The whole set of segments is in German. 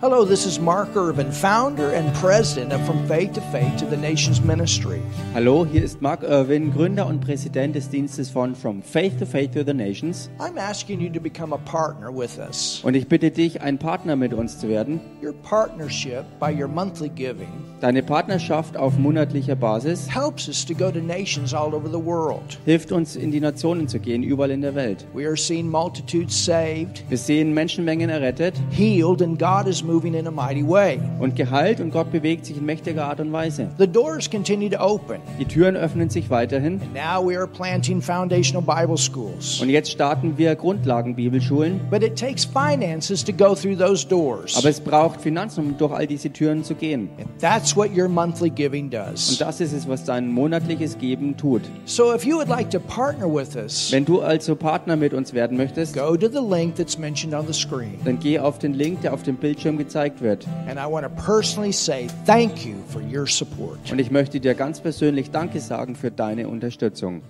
Hello, this is Mark Irvin, founder and president of From Faith to Faith to the Nations Ministry. Hallo, hier ist Mark Irwin, Gründer und Präsident des Dienstes von From Faith to Faith to the Nations. I'm asking you to become a partner with us. Und ich bitte dich, ein Partner mit uns zu werden. Your partnership by your monthly giving Deine Partnerschaft auf monatlicher Basis helps us to go to nations all over the world. hilft uns, in die Nationen zu gehen, überall in der Welt. We are seeing multitudes saved, Wir sehen Menschenmengen errettet healed, and God is moving in a mighty way. und geheilt und Gott bewegt sich in mächtiger Art und Weise. The doors continue to open. Die Türen öffnen sich weiterhin. And now we are planting foundational Bible schools. Und jetzt starten wir Grundlagenbibelschulen. But it takes finances to go through those doors. Aber es braucht Finanzen, um durch all diese Türen zu gehen. And that's what your monthly giving Und does. das ist es, was dein monatliches Geben tut. So if you would like to partner with us, Wenn du also Partner mit uns werden möchtest, go to the link that's mentioned on the screen. dann geh auf den Link, der auf dem Bildschirm gezeigt wird. And I want to personally say thank you for your support. Und ich möchte dir ganz persönlich Danke sagen für deine Unterstützung.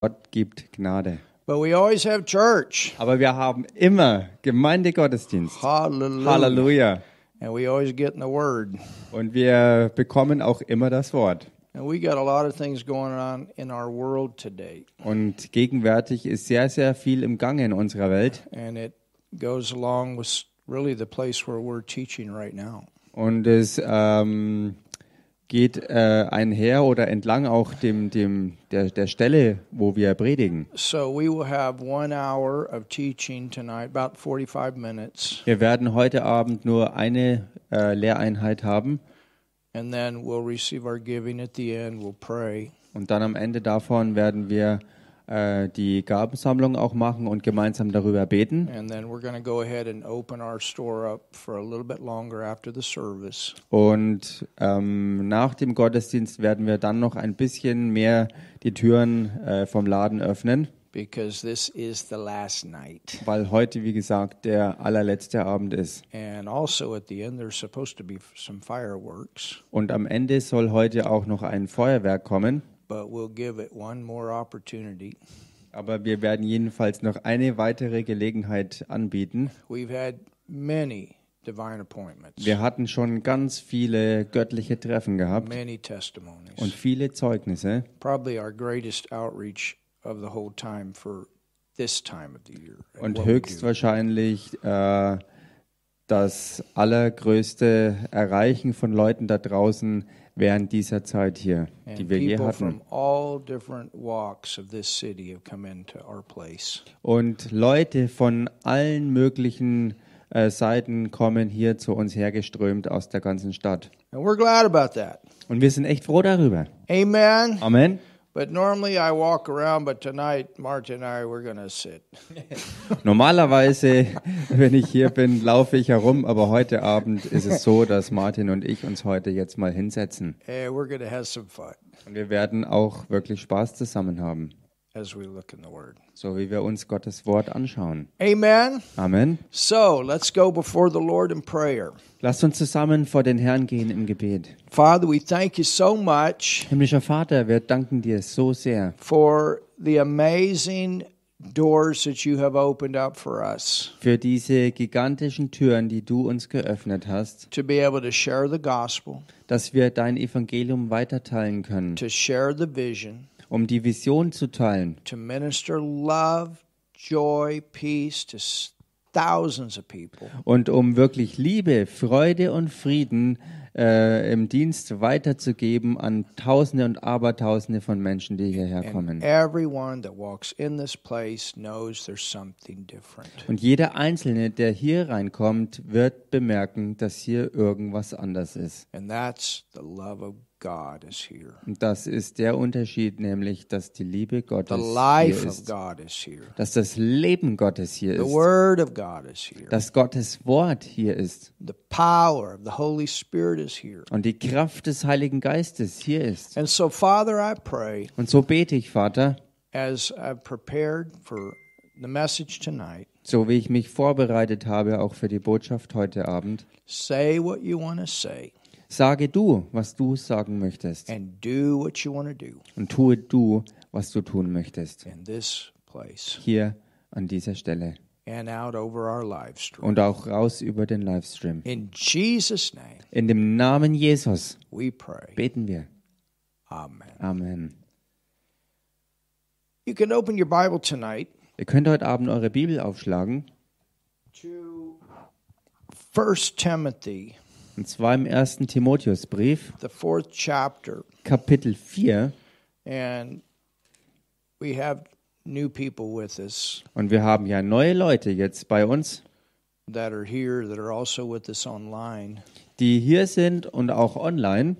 Gott gibt Gnade. But we always have church. Aber wir haben immer Gemeindegottesdienst. Halleluja. And we always get in the Word. Und wir bekommen auch immer das Wort. And we got a lot of things going on in our world today. Und gegenwärtig ist sehr, sehr viel im Gange in unserer Welt. And it goes along with really the place where we're teaching right now. Und es ähm, geht äh, einher oder entlang auch dem, dem, der, der Stelle, wo wir predigen. So we will have one hour of teaching tonight, about 45 minutes. Wir werden heute Abend nur eine äh, Lehreinheit haben. And then we'll receive our giving at the end. We'll pray. Und dann am Ende davon werden wir äh, die Gabensammlung auch machen und gemeinsam darüber beten. Und ähm, nach dem Gottesdienst werden wir dann noch ein bisschen mehr die Türen äh, vom Laden öffnen, because this is the last night. weil heute, wie gesagt, der allerletzte Abend ist. And also at the end, there's supposed to be some fireworks, Und am Ende soll heute auch noch ein Feuerwerk kommen. But we'll give it one more opportunity. Aber wir werden jedenfalls noch eine weitere Gelegenheit anbieten. We've had many divine appointments, Wir hatten schon ganz viele göttliche Treffen gehabt many testimonies, und viele Zeugnisse. probably our greatest outreach of the whole time for this time of the year. Und what we do. höchstwahrscheinlich äh, das allergrößte Erreichen von Leuten da draußen während dieser Zeit hier, die wir je hatten. from all different walks of this city have come into our place. Und Leute von allen möglichen äh, Seiten kommen hier zu uns hergeströmt aus der ganzen Stadt. And we're glad about that. Und wir sind echt froh darüber. Amen. Amen. But normally I walk around, but tonight Marta and I we're to sit. Normalerweise, wenn ich hier bin, laufe ich herum, aber heute Abend ist es so, dass Martin und ich uns heute jetzt mal hinsetzen. And we're to have some fun Und wir werden auch wirklich Spaß zusammen haben, as we look in the Word. so wie wir uns Gottes Wort anschauen. Amen. Amen. So let's go before the Lord in prayer. Lasst uns zusammen vor den Herrn gehen im Gebet. Father, we thank you so much Himmlischer Vater, wir danken dir so sehr for the amazing doors that you have opened up for us für diese gigantischen Türen, die du uns geöffnet hast, to be able to share the gospel, dass wir dein Evangelium weiterteilen können, to share the vision, um die Vision zu teilen, to minister love, joy, peace to thousands of people. und um wirklich Liebe, Freude und Frieden äh, im Dienst weiterzugeben an Tausende und Abertausende von Menschen, die hierher kommen. everyone that walks in this place knows there's something different. Und jeder Einzelne, der hier reinkommt, wird bemerken, dass hier irgendwas anders ist. And that's the love of God is here. Das ist der Unterschied, nämlich, dass die Liebe The Gottes hier life of ist, God is here. dass das Leben Gottes hier The ist, word of God is here. dass Gottes Wort hier ist The power of the Holy Spirit is here. und die Kraft des Heiligen Geistes hier ist. And so, Father, I pray Und so bete ich, Vater, as I've prepared for the message tonight, so wie ich mich vorbereitet habe, auch für die Botschaft heute Abend, say what you want to say sage du, was du sagen möchtest and do what you want to do und tue du, was du tun möchtest. in this place. Hier an dieser Stelle. and out over our live stream. und auch raus über den Livestream. In Jesus' name, In dem Namen Jesus we pray. beten wir. Amen. Amen. You can open your Bible tonight Ihr könnt heute Abend eure Bibel aufschlagen, to 1 Timothy, und zwar im ersten Timotheusbrief, the fourth chapter. Kapitel 4. And we have new people with us Und wir haben ja neue Leute jetzt bei uns, that are here that are also with us online. die hier sind und auch online.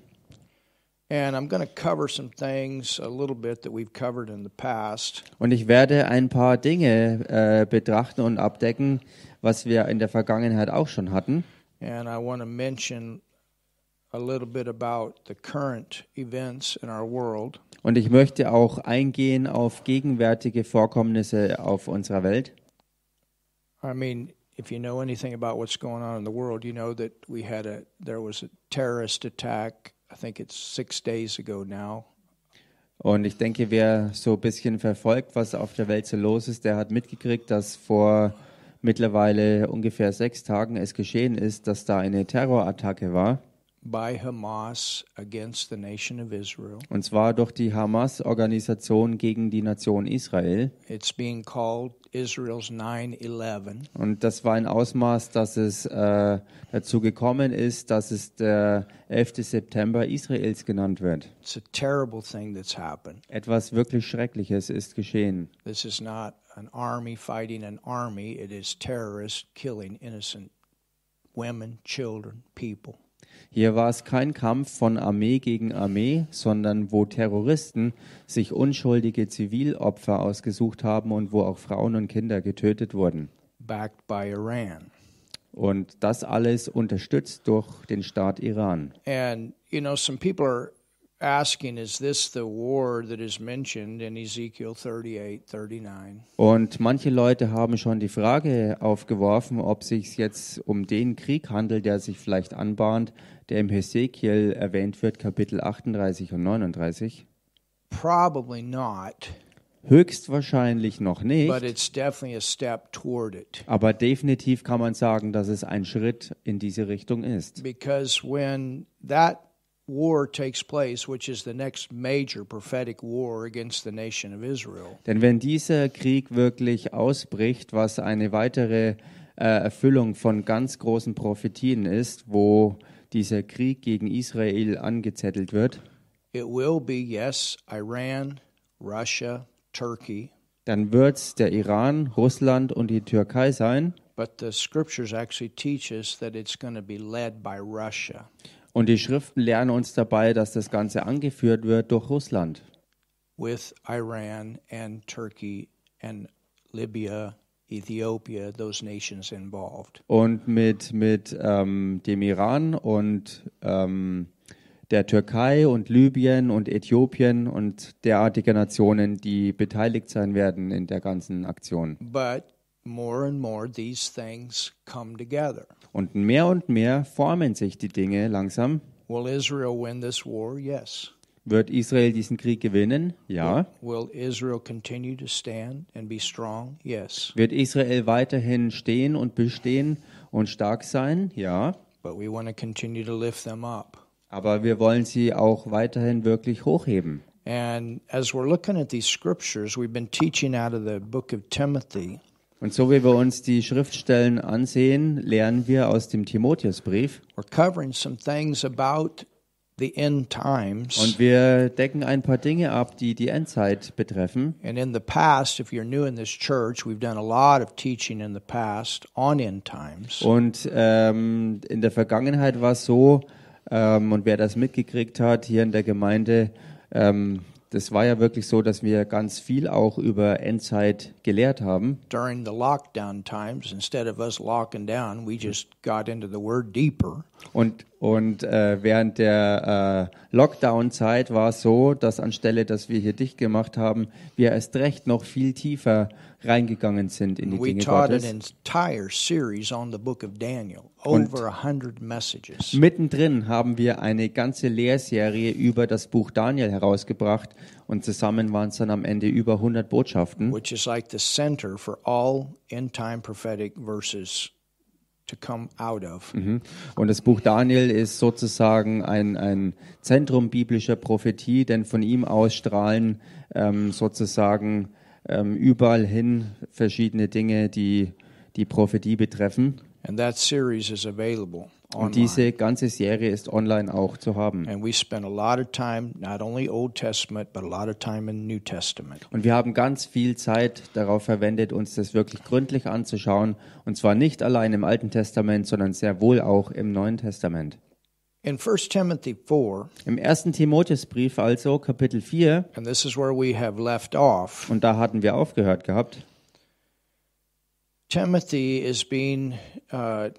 And I'm going to cover some things a little bit that we've covered in the past. Und ich werde ein paar Dinge äh, betrachten und abdecken, was wir in der Vergangenheit auch schon hatten. And I want to mention a little bit about the current events in our world. Und ich möchte auch eingehen auf gegenwärtige Vorkommnisse auf unserer Welt. I mean, if you know anything about what's going on in the world, you know that we had a there was a terrorist attack. I think it's 6 days ago now. Und ich denke, wer so ein bisschen verfolgt, was auf der Welt so los ist, der hat mitgekriegt, dass vor mittlerweile ungefähr sechs Tagen es geschehen ist, dass da eine Terrorattacke war. Und zwar durch die Hamas-Organisation gegen die Nation Israel. It's being called Israel's 9/11. Und das war ein Ausmaß, dass es äh, dazu gekommen ist, dass es der 11. September Israels genannt wird. It's a terrible thing that's happened. Etwas wirklich Schreckliches ist geschehen. This is not an army fighting an army. It is terrorists killing innocent women, children, people. Hier war es kein Kampf von Armee gegen Armee, sondern wo Terroristen sich unschuldige Zivilopfer ausgesucht haben und wo auch Frauen und Kinder getötet wurden. backed by Iran. Und das alles unterstützt durch den Staat Iran. And, you know, some people are asking, is this the war that is mentioned in Ezekiel 38, 39? Und manche Leute haben schon die Frage aufgeworfen, ob sich jetzt um den Krieg handelt, der sich vielleicht anbahnt, der im Hesekiel erwähnt wird, Kapitel 38 und 39. Probably not, Höchstwahrscheinlich noch but nicht, it's definitely a step toward it. aber definitiv kann man sagen, dass es ein Schritt in diese Richtung ist. Because when that war takes place, which is the next major prophetic war against the nation of Israel, Denn wenn dieser Krieg wirklich ausbricht, was eine weitere äh, Erfüllung von ganz großen Prophetien ist, wo dieser Krieg gegen Israel angezettelt wird, it will be, yes, Iran, Russia, Turkey, dann wird es der Iran, Russland und die Türkei sein. but the scriptures actually teach us that it's going to be led by Russia. Und die Schriften lernen uns dabei, dass das Ganze angeführt wird durch Russland. with Iran and Turkey and Libya, Ethiopia, those nations involved. Und mit, mit ähm, dem Iran und ähm, der Türkei und Libyen und Äthiopien und derartige Nationen, die beteiligt sein werden in der ganzen Aktion. But more and more, these things come together. Und mehr und mehr formen sich die Dinge langsam. Will Israel win this war? Yes. Wird Israel diesen Krieg gewinnen? Ja. Will Israel continue to stand and be strong? Yes. Wird Israel weiterhin stehen und bestehen und stark sein? Ja. But we want to continue to lift them up. Aber wir wollen sie auch weiterhin wirklich hochheben. And as we're looking at these scriptures, we've been teaching out of the book of Timothy. Und so wie wir uns die Schriftstellen ansehen, lernen wir aus dem Timotheusbrief. We're covering some things about the end times. Und wir decken ein paar Dinge ab, die die Endzeit betreffen. And in the past, if you're new in this church, we've done a lot of teaching in the past on end times. Und ähm, in der Vergangenheit war es so, ähm, und wer das mitgekriegt hat hier in der Gemeinde, ähm, das war ja wirklich so, dass wir ganz viel auch über Endzeit gelehrt haben. During the lockdown times, instead of us locking down, we just got into the word deeper. Und, und äh, während der äh, Lockdown-Zeit war es so, dass anstelle, dass wir hier dicht gemacht haben, wir erst recht noch viel tiefer reingegangen sind in die Dinge Gottes. messages. Mittendrin haben wir eine ganze Lehrserie über das Buch Daniel herausgebracht und zusammen waren es dann am Ende über 100 Botschaften. which is like the center for all end time prophetic verses to come out of. Und das Buch Daniel ist sozusagen ein, ein Zentrum biblischer Prophetie, denn von ihm aus strahlen ähm, sozusagen ähm, überall hin verschiedene Dinge, die die Prophetie betreffen. And that series is available Und diese ganze Serie ist online auch zu haben. And we spent a lot of time, not only Old Testament, but a lot of time in New Testament. Und wir haben ganz viel Zeit darauf verwendet, uns das wirklich gründlich anzuschauen. Und zwar nicht allein im Alten Testament, sondern sehr wohl auch im Neuen Testament. In 1 Timothy 4, Im ersten Timotheusbrief also, Kapitel 4, and this is where we have left off, und da hatten wir aufgehört gehabt, Timothy is being uh,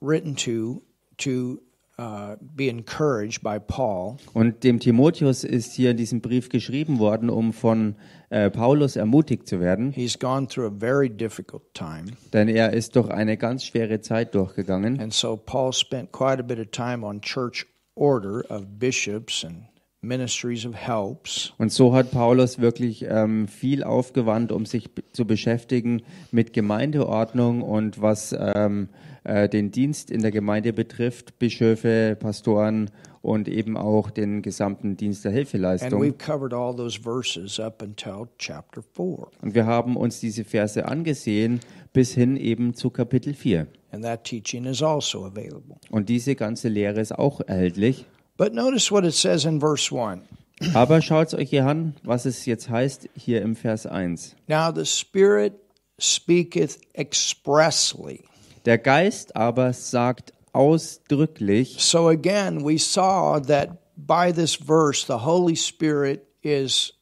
written to to uh, be encouraged by Paul Und dem Timotheus ist hier in diesem Brief geschrieben worden, um von äh, Paulus ermutigt zu werden, He's gone through a very difficult time. denn er ist durch eine ganz schwere Zeit durchgegangen. And so Paul spent quite a bit of time on church order of bishops and ministries of helps. Und so hat Paulus wirklich ähm, viel aufgewandt, um sich zu beschäftigen mit Gemeindeordnung und was ähm, äh, den Dienst in der Gemeinde betrifft, Bischöfe, Pastoren und eben auch den gesamten Dienst der Hilfeleistung. we've covered all those verses up until chapter 4. Und wir haben uns diese Verse angesehen bis hin eben zu Kapitel 4. And that teaching is also available. Und diese ganze Lehre ist auch erhältlich. But notice what it says in verse 1. Aber schaut euch hier an, was es jetzt heißt hier im Vers 1. Now the Spirit speaketh expressly. Der Geist aber sagt ausdrücklich, So again, we saw that by this verse, the Holy Spirit is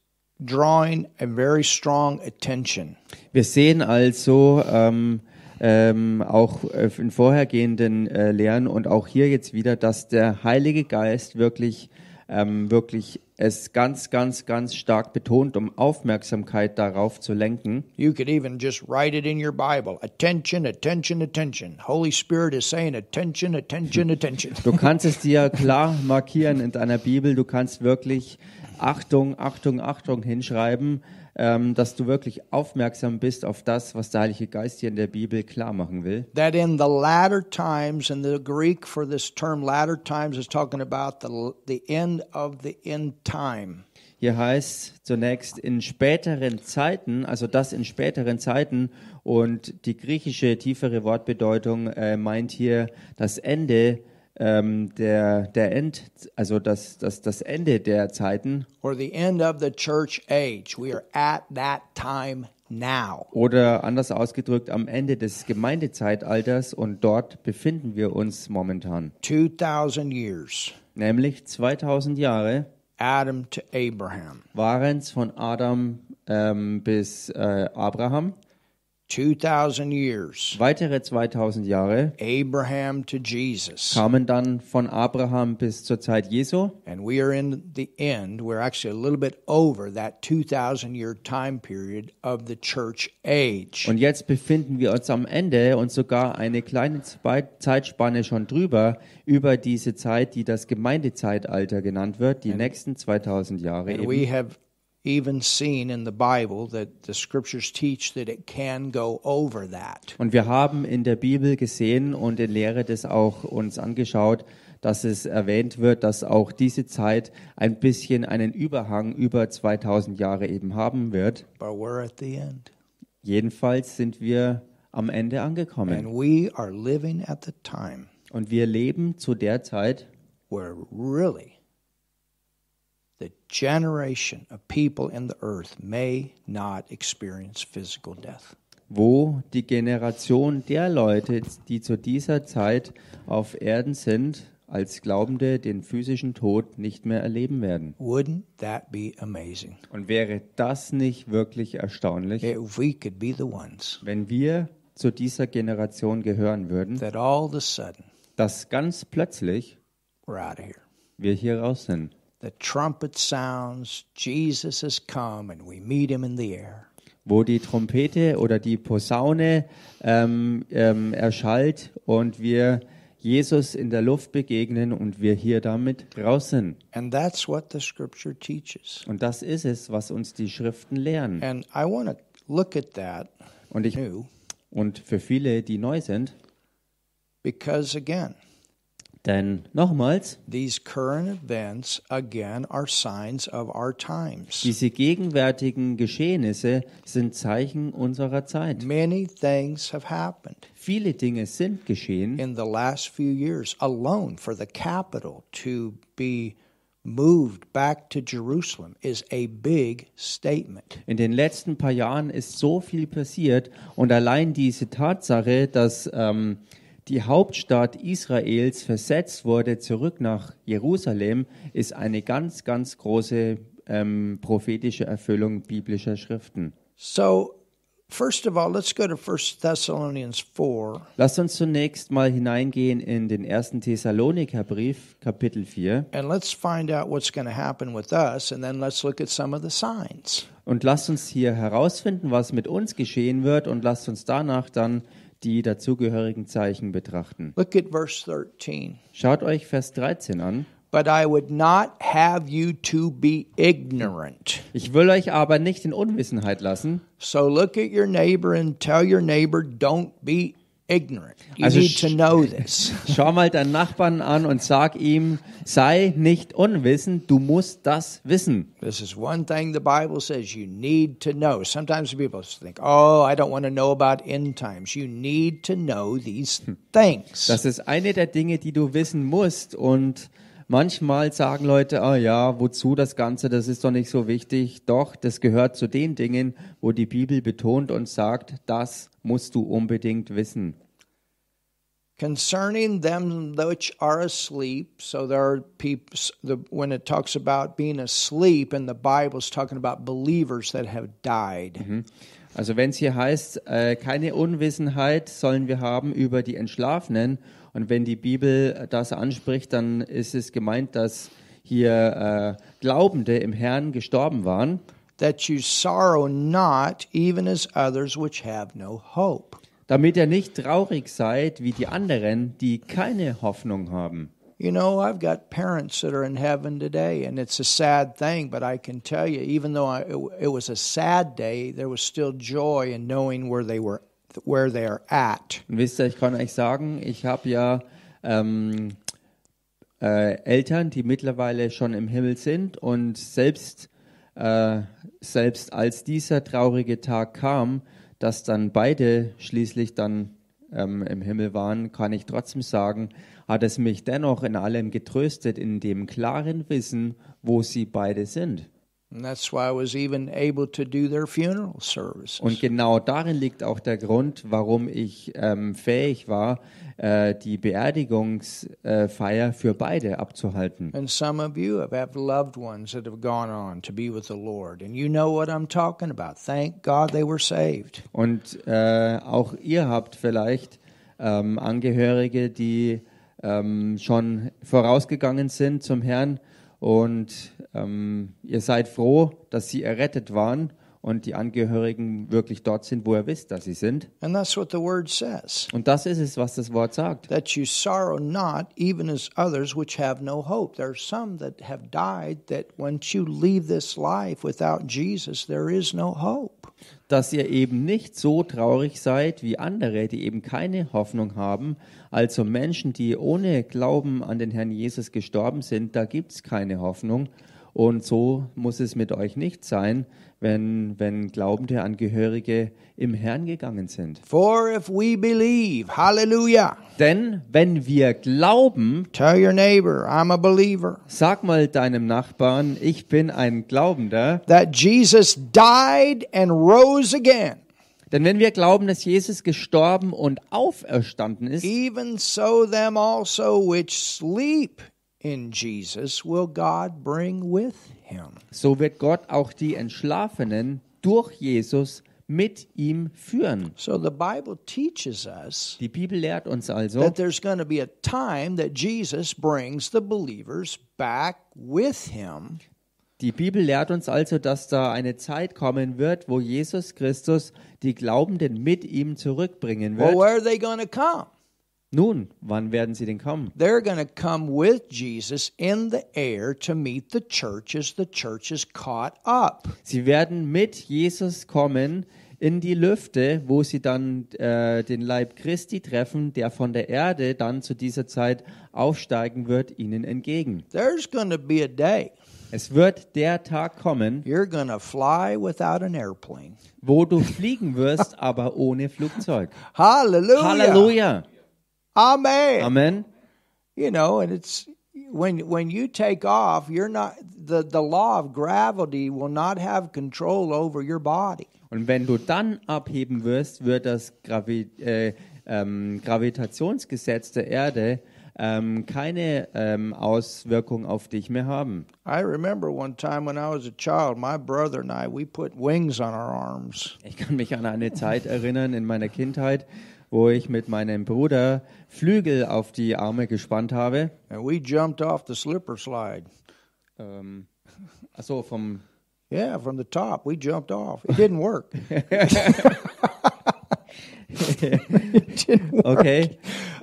drawing a very strong attention. wir sehen also ähm, ähm, auch äh, in vorhergehenden äh, Lehren und auch hier jetzt wieder, dass der Heilige Geist wirklich, ähm, wirklich es ganz, ganz, ganz stark betont, um Aufmerksamkeit darauf zu lenken. You could even just write it in your Bible. Attention, attention, attention. Holy Spirit is saying attention, attention, attention. Du kannst es dir klar markieren in deiner Bibel. Du kannst wirklich Achtung, Achtung, Achtung hinschreiben, ähm, dass du wirklich aufmerksam bist auf das, was der Heilige Geist hier in der Bibel klar machen will. that in the latter times, and the Greek for this term latter times is talking about the, the end of the end time. Hier heißt zunächst in späteren Zeiten, also das in späteren Zeiten und die griechische tiefere Wortbedeutung äh, meint hier das Ende ähm, der, der End, also das, das, das Ende der Zeiten or the end of the church age. We are at that time now. Oder anders ausgedrückt, am Ende des Gemeindezeitalters und dort befinden wir uns momentan. 2,000 years. Nämlich 2000 Jahre Adam to Abraham. waren es von Adam ähm, bis äh, Abraham. 2,000 years. Weitere 2000 Jahre Abraham to Jesus. kamen dann von Abraham bis zur Zeit Jesu. And we are in the end. We're actually a little bit over that 2,000 year time period of the church age. Und jetzt befinden wir uns am Ende und sogar eine kleine Zeitspanne schon drüber, über diese Zeit, die das Gemeindezeitalter genannt wird, die nächsten 2000 Jahre And eben. we have even seen in the Bible that the scriptures teach that it can go over that. Und wir haben in der Bibel gesehen und in Lehre das auch uns angeschaut, dass es erwähnt wird, dass auch diese Zeit ein bisschen einen Überhang über 2000 Jahre eben haben wird. But we're at the end. Jedenfalls sind wir am Ende angekommen. And we are living at the time Und wir leben zu der Zeit, where really generation of people in the earth may not experience physical death. wo die Generation der Leute, die zu dieser Zeit auf Erden sind, als Glaubende den physischen Tod nicht mehr erleben werden. Wouldn't that be amazing? Und wäre das nicht wirklich erstaunlich? If we could be the ones wenn wir zu dieser Generation gehören würden, that all of a sudden dass ganz plötzlich we're out of here. wir hier raus sind The trumpet sounds, Jesus has come, and we meet him in the air. wo die Trompete oder die Posaune ähm, ähm, erschallt und wir Jesus in der Luft begegnen und wir hier damit sind. And that's what the scripture teaches. Und das ist es, was uns die Schriften lehren. And I want to look at that Und, ich, new und für viele, die neu sind, because, again, denn nochmals, these current events, again, are signs of our times. diese gegenwärtigen Geschehnisse sind Zeichen unserer Zeit. Many things have happened Viele Dinge sind geschehen. in the last few years alone for the capital to be moved back to Jerusalem is a big statement. In den letzten paar Jahren ist so viel passiert und allein diese Tatsache, dass ähm, die Hauptstadt Israels versetzt wurde zurück nach Jerusalem, ist eine ganz, ganz große ähm, prophetische Erfüllung biblischer Schriften. So, first of all, let's go to 1 Thessalonians 4 Lasst uns zunächst mal hineingehen in den ersten Thessalonikerbrief, Kapitel 4. and let's find out what's going to happen with us and then let's look at some of the signs. Und lasst uns hier herausfinden, was mit uns geschehen wird und lasst uns danach dann die dazugehörigen Zeichen betrachten. Look at verse 13. Schaut euch Vers 13 an. But I would not have you to be ignorant. Ich will euch aber nicht in Unwissenheit lassen. So look at your neighbor and tell your neighbor, don't be ignorant. You Also need to know this. Schau mal deinen Nachbarn an und sag ihm, sei nicht unwissend, du musst das wissen. This is one thing the Bible says you need to know. Sometimes people think, oh, I don't want to know about end times. You need to know these things. Das ist eine der Dinge, die du wissen musst. Und manchmal sagen Leute, ah ja, wozu das Ganze, das ist doch nicht so wichtig. Doch, das gehört zu den Dingen, wo die Bibel betont und sagt, das musst du unbedingt wissen. Concerning them which are asleep, so there are people, the, when it talks about being asleep, and the Bible's talking about believers that have died. Also wenn es hier heißt, äh, keine Unwissenheit sollen wir haben über die Entschlafenen und wenn die Bibel das anspricht, dann ist es gemeint, dass hier äh, Glaubende im Herrn gestorben waren, that you sorrow not, even as others which have no hope. damit ihr nicht traurig seid wie die anderen, die keine Hoffnung haben. You know, I've got parents that are in heaven today, and it's a sad thing, but I can tell you, even though I, it, it was a sad day, there was still joy in knowing where they were, where they are at. Wisst ihr, ich kann euch sagen, ich habe ja ähm, äh, Eltern, die mittlerweile schon im Himmel sind und selbst, äh, selbst als dieser traurige Tag kam, dass dann beide schließlich dann ähm, im Himmel waren, kann ich trotzdem sagen, hat es mich dennoch in allem getröstet, in dem klaren Wissen, wo sie beide sind. And that's why I was even able to do their funeral services. Und genau darin liegt auch der Grund, warum ich ähm, fähig war, äh, die Beerdigungsfeier für beide abzuhalten. And some of you have, have loved ones that have gone on to be with the Lord, and you know what I'm talking about. Thank God they were saved. Und äh, auch ihr habt vielleicht ähm, Angehörige, die ähm, schon vorausgegangen sind zum Herrn und ähm, ihr seid froh, dass sie errettet waren und die Angehörigen wirklich dort sind, wo ihr wisst, dass sie sind. And that's what the word says. Und das ist es, was das Wort sagt. that you sorrow not, even as others which have no hope. There are some that have died that once you leave this life without Jesus, there is no hope. Dass ihr eben nicht so traurig seid wie andere, die eben keine Hoffnung haben. Also Menschen, die ohne Glauben an den Herrn Jesus gestorben sind, da gibt es keine Hoffnung. Und so muss es mit euch nicht sein, wenn, wenn glaubende Angehörige im Herrn gegangen sind. For if we believe, hallelujah, Denn wenn wir glauben, tell your neighbor, I'm a believer, sag mal deinem Nachbarn, ich bin ein Glaubender. that Jesus died and rose again, Denn wenn wir glauben, dass Jesus gestorben und auferstanden ist, even so them also which sleep in Jesus will God bring with him. so wird Gott auch die Entschlafenen durch Jesus mit ihm führen. So the Bible teaches us Die Bibel lehrt uns also, that there's going to be a time that Jesus brings the believers back with him Die Bibel lehrt uns also, dass da eine Zeit kommen wird, wo Jesus Christus die Glaubenden mit ihm zurückbringen Well, wird. where are they going to come? Nun, wann werden sie denn kommen? They're going to come with Jesus in the air to meet the church as the church is caught up. Sie werden mit Jesus kommen in die Lüfte, wo sie dann äh, den Leib Christi treffen, der von der Erde dann zu dieser Zeit aufsteigen wird, ihnen entgegen. There's going to be a day Es wird der Tag kommen, you're to fly without an airplane. wo du fliegen wirst, aber ohne Flugzeug. Hallelujah. Halleluja! Amen. Amen. You know, and it's when when you take off, you're not the the law of gravity will not have control over your body. Und wenn du dann abheben wirst, wird das Gravi äh, ähm, Gravitationsgesetz der Erde ähm, keine ähm, Auswirkung auf dich mehr haben. I remember one time when I was a child, my brother and I we put wings on our arms. Ich kann mich an eine Zeit erinnern in meiner Kindheit, wo ich mit meinem Bruder Flügel auf die Arme gespannt habe. And we jumped off the slipper slide. Ähm, achso, vom Yeah, from the top. We jumped off. It didn't work. it didn't work. Okay.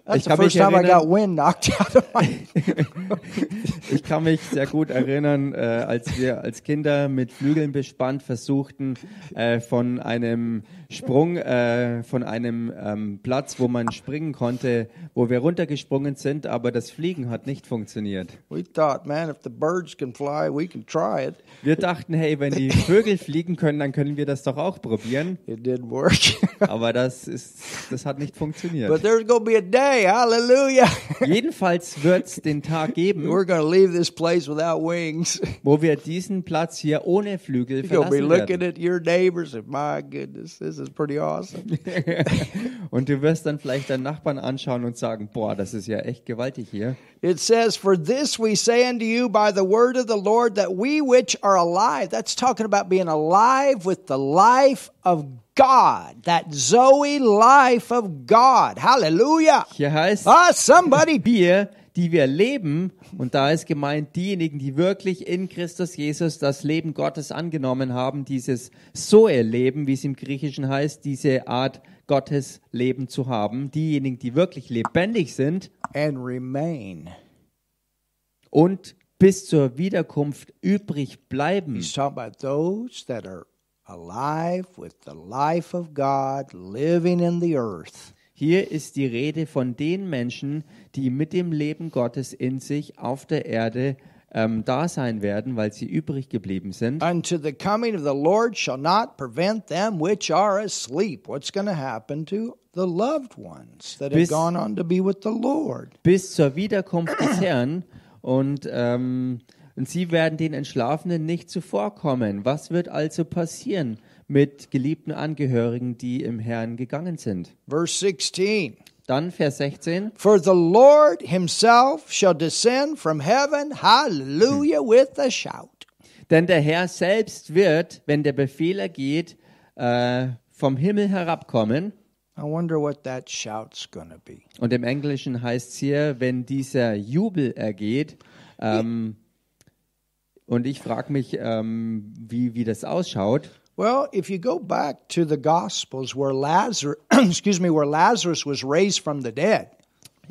That's Ich the kann mich first time I got erinnern, wind knocked out of my. ich kann mich sehr gut erinnern, äh, als wir als Kinder mit Flügeln bespannt versuchten, äh, von einem Sprung, äh, von einem ähm, Platz, wo man springen konnte, wo wir runtergesprungen sind, aber das Fliegen hat nicht funktioniert. We thought, man, if the birds can fly, we can try it. Wir dachten, hey, wenn die Vögel fliegen können, dann können wir das doch auch probieren. It didn't work. Aber das ist, das hat nicht funktioniert. but there's going to be a day, hallelujah. Jedenfalls wird es den Tag geben, We're going to leave this place without wings. wo wir diesen Platz hier ohne Flügel You're going to be verlassen looking werden. at your neighbors and my goodness, this is pretty awesome. Und du wirst dann vielleicht deinen Nachbarn anschauen und sagen, boah, das ist ja echt gewaltig hier. It says, For this we say unto you by the word of the Lord, that we which are alive, that's talking about being alive with the life of God, that Zoe life of God. Hallelujah. Hier heißt, Ah, somebody. wir, die wir leben, und da ist gemeint diejenigen, die wirklich in Christus Jesus das Leben Gottes angenommen haben, dieses Zoe-Leben, wie es im Griechischen heißt, diese Art Gottes Leben zu haben, diejenigen, die wirklich lebendig sind And remain. und bis zur Wiederkunft übrig bleiben. He's talking about those that are alive with the life of God, living in the earth. Hier ist die Rede von den Menschen, die mit dem Leben Gottes in sich auf der Erde ähm, da sein werden, weil sie übrig geblieben sind. Unto the coming of the Lord shall not prevent them which are asleep. What's going to happen to the loved ones that have Bis- gone on to be with the Lord? bis zur Wiederkunft des Herrn und, ähm, und sie werden den Entschlafenen nicht zuvorkommen. Was wird also passieren mit geliebten Angehörigen, die im Herrn gegangen sind? Verse 16 Dann Vers 16. For the Lord himself shall descend from heaven, hallelujah, with a shout. Denn der Herr selbst wird, wenn der Befehl ergeht, äh, vom Himmel herabkommen. I wonder what that shout's to be. Und im Englischen heißt es hier, wenn dieser Jubel ergeht. Ähm, und ich frage mich, ähm, wie, wie das ausschaut. Well, if you go back to the Gospels where Lazarus, excuse me, where Lazarus was raised from the dead,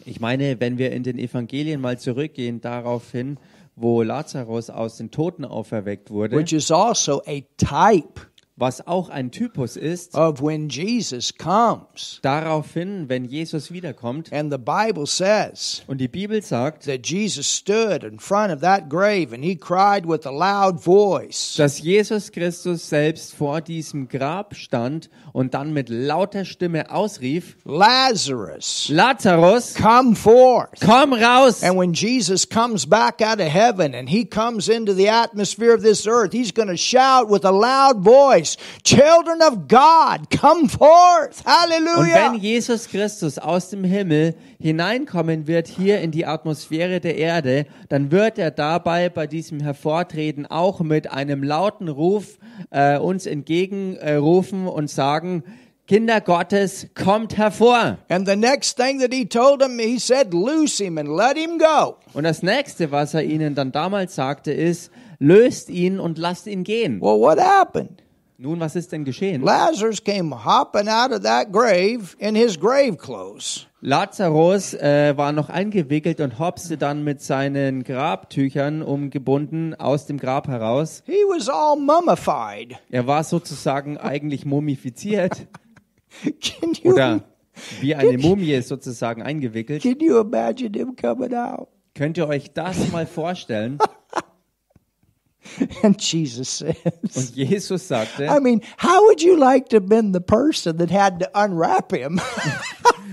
Ich meine, wenn wir in den Evangelien mal zurückgehen, darauf hin, wo Lazarus aus den Toten auferweckt wurde, which is also a type was auch ein Typus ist, of when Jesus comes. daraufhin, wenn Jesus wiederkommt. And the Bible says Und die Bibel sagt, that Jesus stood in front of that grave and he cried with a loud voice, dass Jesus Christus selbst vor diesem Grab stand und dann mit lauter Stimme ausrief, Lazarus, Lazarus, come forth. komm raus! And when Jesus comes back out of heaven and he comes into the atmosphere of this earth, he's going to shout with a loud voice, Children of God, come forth. Und wenn Hallelujah. Jesus Christus aus dem Himmel hineinkommen wird hier in die Atmosphäre der Erde, dann wird er dabei bei diesem Hervortreten auch mit einem lauten Ruf äh, uns entgegenrufen und sagen, Kinder Gottes, kommt hervor. And the next thing that he told them, he said, Loose him and let him go. Und das nächste, was er ihnen dann damals sagte, ist, löst ihn und lasst ihn gehen. Well, what happened? Nun, was ist denn geschehen? Lazarus came hopping out of that grave in his grave clothes. Lazarus äh, war noch eingewickelt und hopste dann mit seinen Grabtüchern umgebunden aus dem Grab heraus. He was all mummified. Er war sozusagen eigentlich mumifiziert Can you, oder wie eine Mumie sozusagen eingewickelt. can you imagine him coming out? Könnt ihr euch das mal vorstellen? And Jesus says, Und Jesus sagte, I mean, how would you like to have been the person that had to unwrap him?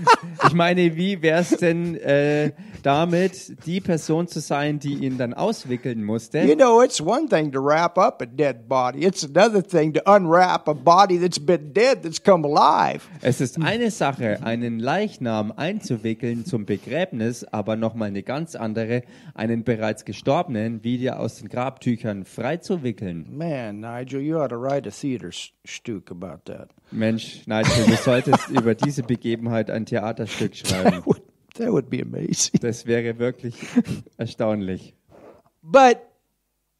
ich meine, wie wär's denn äh, damit, die Person zu sein, die ihn dann auswickeln you musste? know, it's one thing to wrap up a dead body, it's another thing to unwrap a body that's been dead that's come alive. Es ist eine Sache, einen Leichnam einzuwickeln zum Begräbnis, aber nochmal eine ganz andere, einen bereits Gestorbenen wieder aus den Grabtüchern freizuwickeln. Man, Nigel, you ought to write a theater s- stuk about that. Mensch, Nigel, du solltest über diese Begebenheit ein Theaterstück schreiben. That would be amazing. Das wäre wirklich erstaunlich. But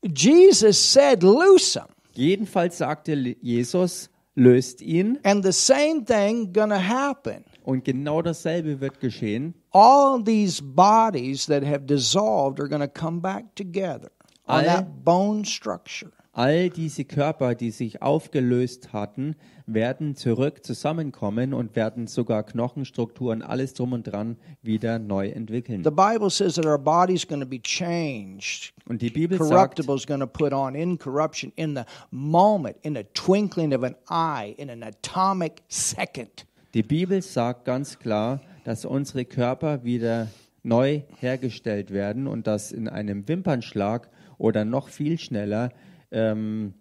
Jesus said, Loose him. Jedenfalls sagte Jesus, löst ihn And the same thing gonna happen. und genau dasselbe wird geschehen. All these bodies that have dissolved are gonna come back together on All- that bone structure. All diese Körper, die sich aufgelöst hatten, werden zurück zusammenkommen und werden sogar Knochenstrukturen, alles drum und dran wieder neu entwickeln. The Bible says that our body's going to be changed. Und die Bibel sagt, Corruptible is going to put on incorruption in the moment, in a twinkling of an eye, in an atomic second. die Bibel sagt ganz klar, dass unsere Körper wieder neu hergestellt werden und dass in einem Wimpernschlag oder noch viel schneller ähm,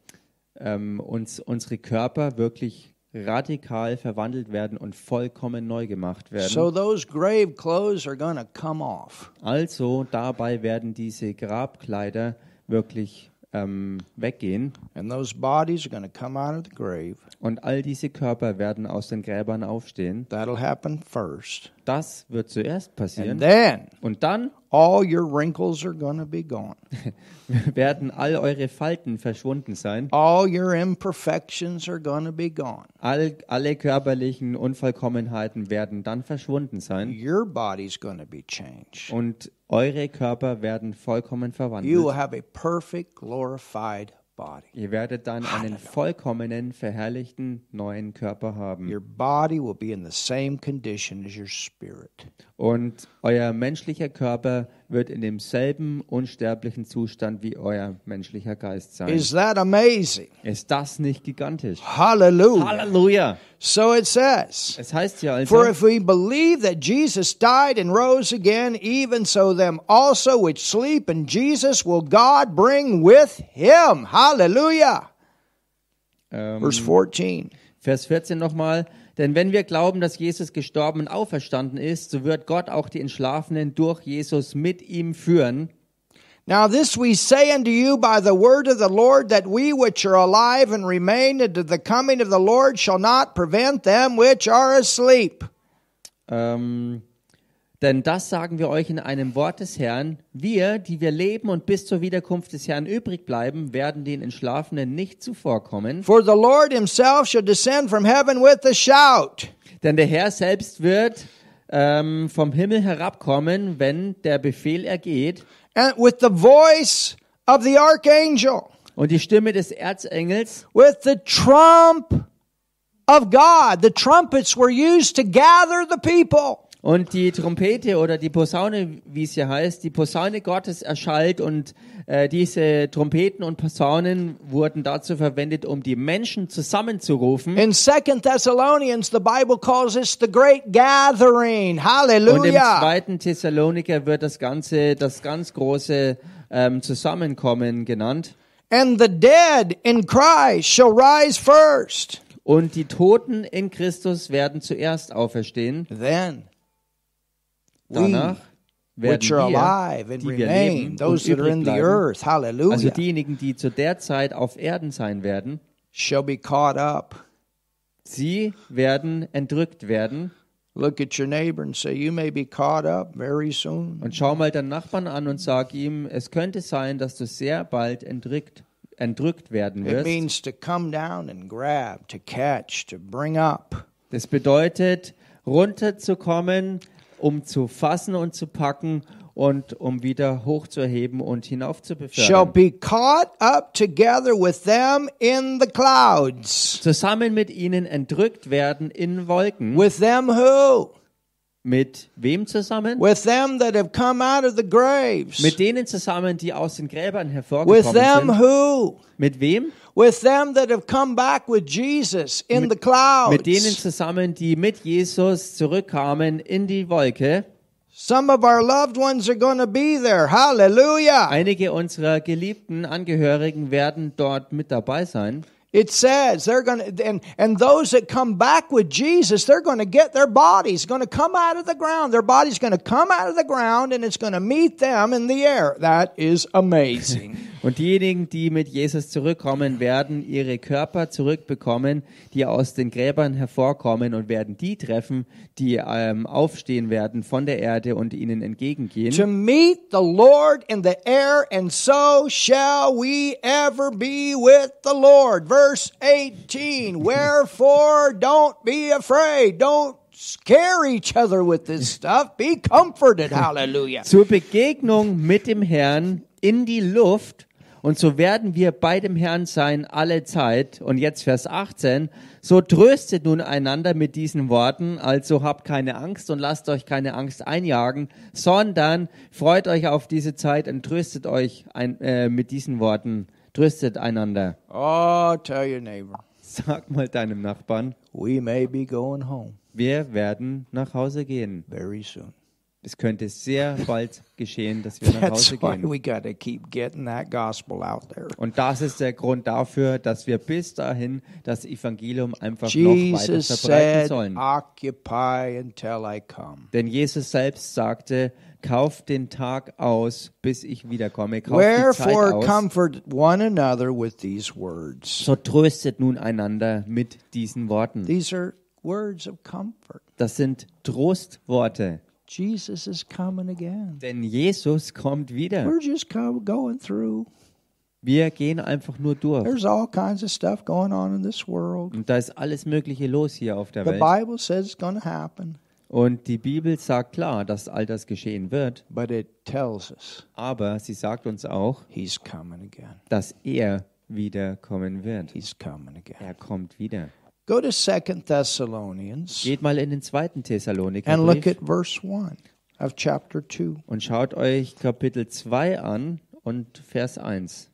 ähm, uns unsere Körper wirklich radikal verwandelt werden und vollkommen neu gemacht werden. So those grave clothes are to come off. Also dabei werden diese Grabkleider wirklich ähm, weggehen And those bodies are to come out of the grave. und all diese Körper werden aus den Gräbern aufstehen. That'll happen first. Das wird zuerst And passieren then und dann all your wrinkles are going to be gone. werden all eure Falten verschwunden sein. All your imperfections are going to be gone. All, alle körperlichen Unvollkommenheiten werden dann verschwunden sein Your body's going to be changed. und eure Körper werden vollkommen You will verwandelt. have a perfect, glorified body. Ihr werdet dann einen vollkommenen, verherrlichten neuen Körper haben. Your body will be in the same condition as your spirit. Und euer menschlicher Körper wird in demselben unsterblichen Zustand wie euer menschlicher Geist sein. Is that amazing? Ist das nicht gigantisch? Hallelujah. Halleluja! So it says. Es heißt ja For also, if we believe that Jesus died and rose again, even so them also which sleep in Jesus will God bring with him. Hallelujah. ähm, Verse 14. Vers 14 nochmal, denn wenn wir glauben, dass Jesus gestorben und auferstanden ist, so wird Gott auch die Entschlafenen durch Jesus mit ihm führen. Now this we say unto you by the word of the Lord, that we which are alive and remain unto the coming of the Lord shall not prevent them which are asleep. Ähm, denn das sagen wir euch in einem Wort des Herrn. Wir, die wir leben und bis zur Wiederkunft des Herrn übrig bleiben, werden den Entschlafenen nicht zuvorkommen. For the Lord himself shall descend from heaven with a shout. Denn der Herr selbst wird ähm, vom Himmel herabkommen, wenn der Befehl ergeht. and with the voice of the archangel, Und die Stimme des Erzengels with the trump of God. The trumpets were used to gather the people. Und die Trompete oder die Posaune, wie es hier heißt, die Posaune Gottes erschallt und äh, diese Trompeten und Posaunen wurden dazu verwendet, um die Menschen zusammenzurufen. In Second Thessalonians, the Bible calls this the great gathering. Und im Hallelujah. zweiten Thessaloniker wird das Ganze, das ganz große ähm, Zusammenkommen genannt. And the dead in Christ shall rise first. Und die Toten in Christus werden zuerst auferstehen. Then Danach werden which are wir, alive and die wir remain, leben those that are übrig in the bleiben, earth, also hallelujah, diejenigen, die zu der Zeit auf Erden sein werden, shall be caught up Sie werden entrückt werden. Look at your neighbor and say, You may be caught up very soon. Und schau mal deinen Nachbarn an und sag ihm, es könnte sein, dass du sehr bald entrückt, entrückt werden It wirst. means to come down and grab, to catch, to bring up. Das bedeutet, runterzukommen, um zu fassen und zu packen und um wieder hochzuheben und Shall hinaufzubefördern. be caught up together with them in the clouds. Zusammen mit ihnen entrückt werden in Wolken. With them who? Mit wem zusammen? With them that have come out of the graves. Mit denen zusammen, die aus den Gräbern With hervorgekommen them sind. who? Mit wem? With them that have come back with Jesus in the clouds. Mit denen zusammen, die mit Jesus zurückkamen in die Wolke. Some of our loved ones are going to be there. Hallelujah. Einige unserer geliebten Angehörigen werden dort mit dabei sein. It says they're going to, and, and those that come back with Jesus, they're going to get their bodies going to come out of the ground. Their body's going to come out of the ground and it's going to meet them in the air. That is amazing. Und diejenigen, die mit Jesus zurückkommen, werden ihre Körper zurückbekommen, die aus den Gräbern hervorkommen und werden die treffen, die ähm, aufstehen werden von der Erde und ihnen entgegengehen. to meet the Lord in the air, and so shall we ever be with the Lord. Verse 18 Wherefore don't be afraid. Don't scare each other with this stuff. Be comforted. Hallelujah. Zur Begegnung mit dem Herrn in die Luft. Und so werden wir bei dem Herrn sein alle Zeit. Und jetzt Vers 18. So tröstet nun einander mit diesen Worten. Also habt keine Angst und lasst euch keine Angst einjagen, sondern freut euch auf diese Zeit und tröstet euch ein, äh, mit diesen Worten. Tröstet einander. Oh, tell your neighbor, Sag mal deinem Nachbarn, we may be going home wir werden nach Hause gehen. very soon. Es könnte sehr bald geschehen, dass wir nach Hause gehen. we got to keep getting that gospel out there. Und das ist der Grund dafür, dass wir bis dahin das Evangelium einfach noch weiter Jesus verbreiten sollen. Denn Jesus selbst sagte, kauft den Tag aus, bis ich wiederkomme. Kauft die Zeit Wherefore aus. comfort one another with these words. So tröstet nun einander mit diesen Worten. These are words of comfort. Das sind Trostworte. Jesus is coming again. Denn Jesus kommt wieder. We're just going through. Wir gehen einfach nur durch. There's all kinds of stuff going on in this world. Und da ist alles Mögliche los hier auf der The Welt. Bible says it's going to happen, Und die Bibel sagt klar, dass all das geschehen wird. but it tells us Aber sie sagt uns auch, He's coming again. dass er wiederkommen wird. He's coming again. Er kommt wieder. Go to Second Thessalonians Geht mal in den zweiten and look at verse 1 of chapter 2. und schaut euch Kapitel 2 an und Vers 1.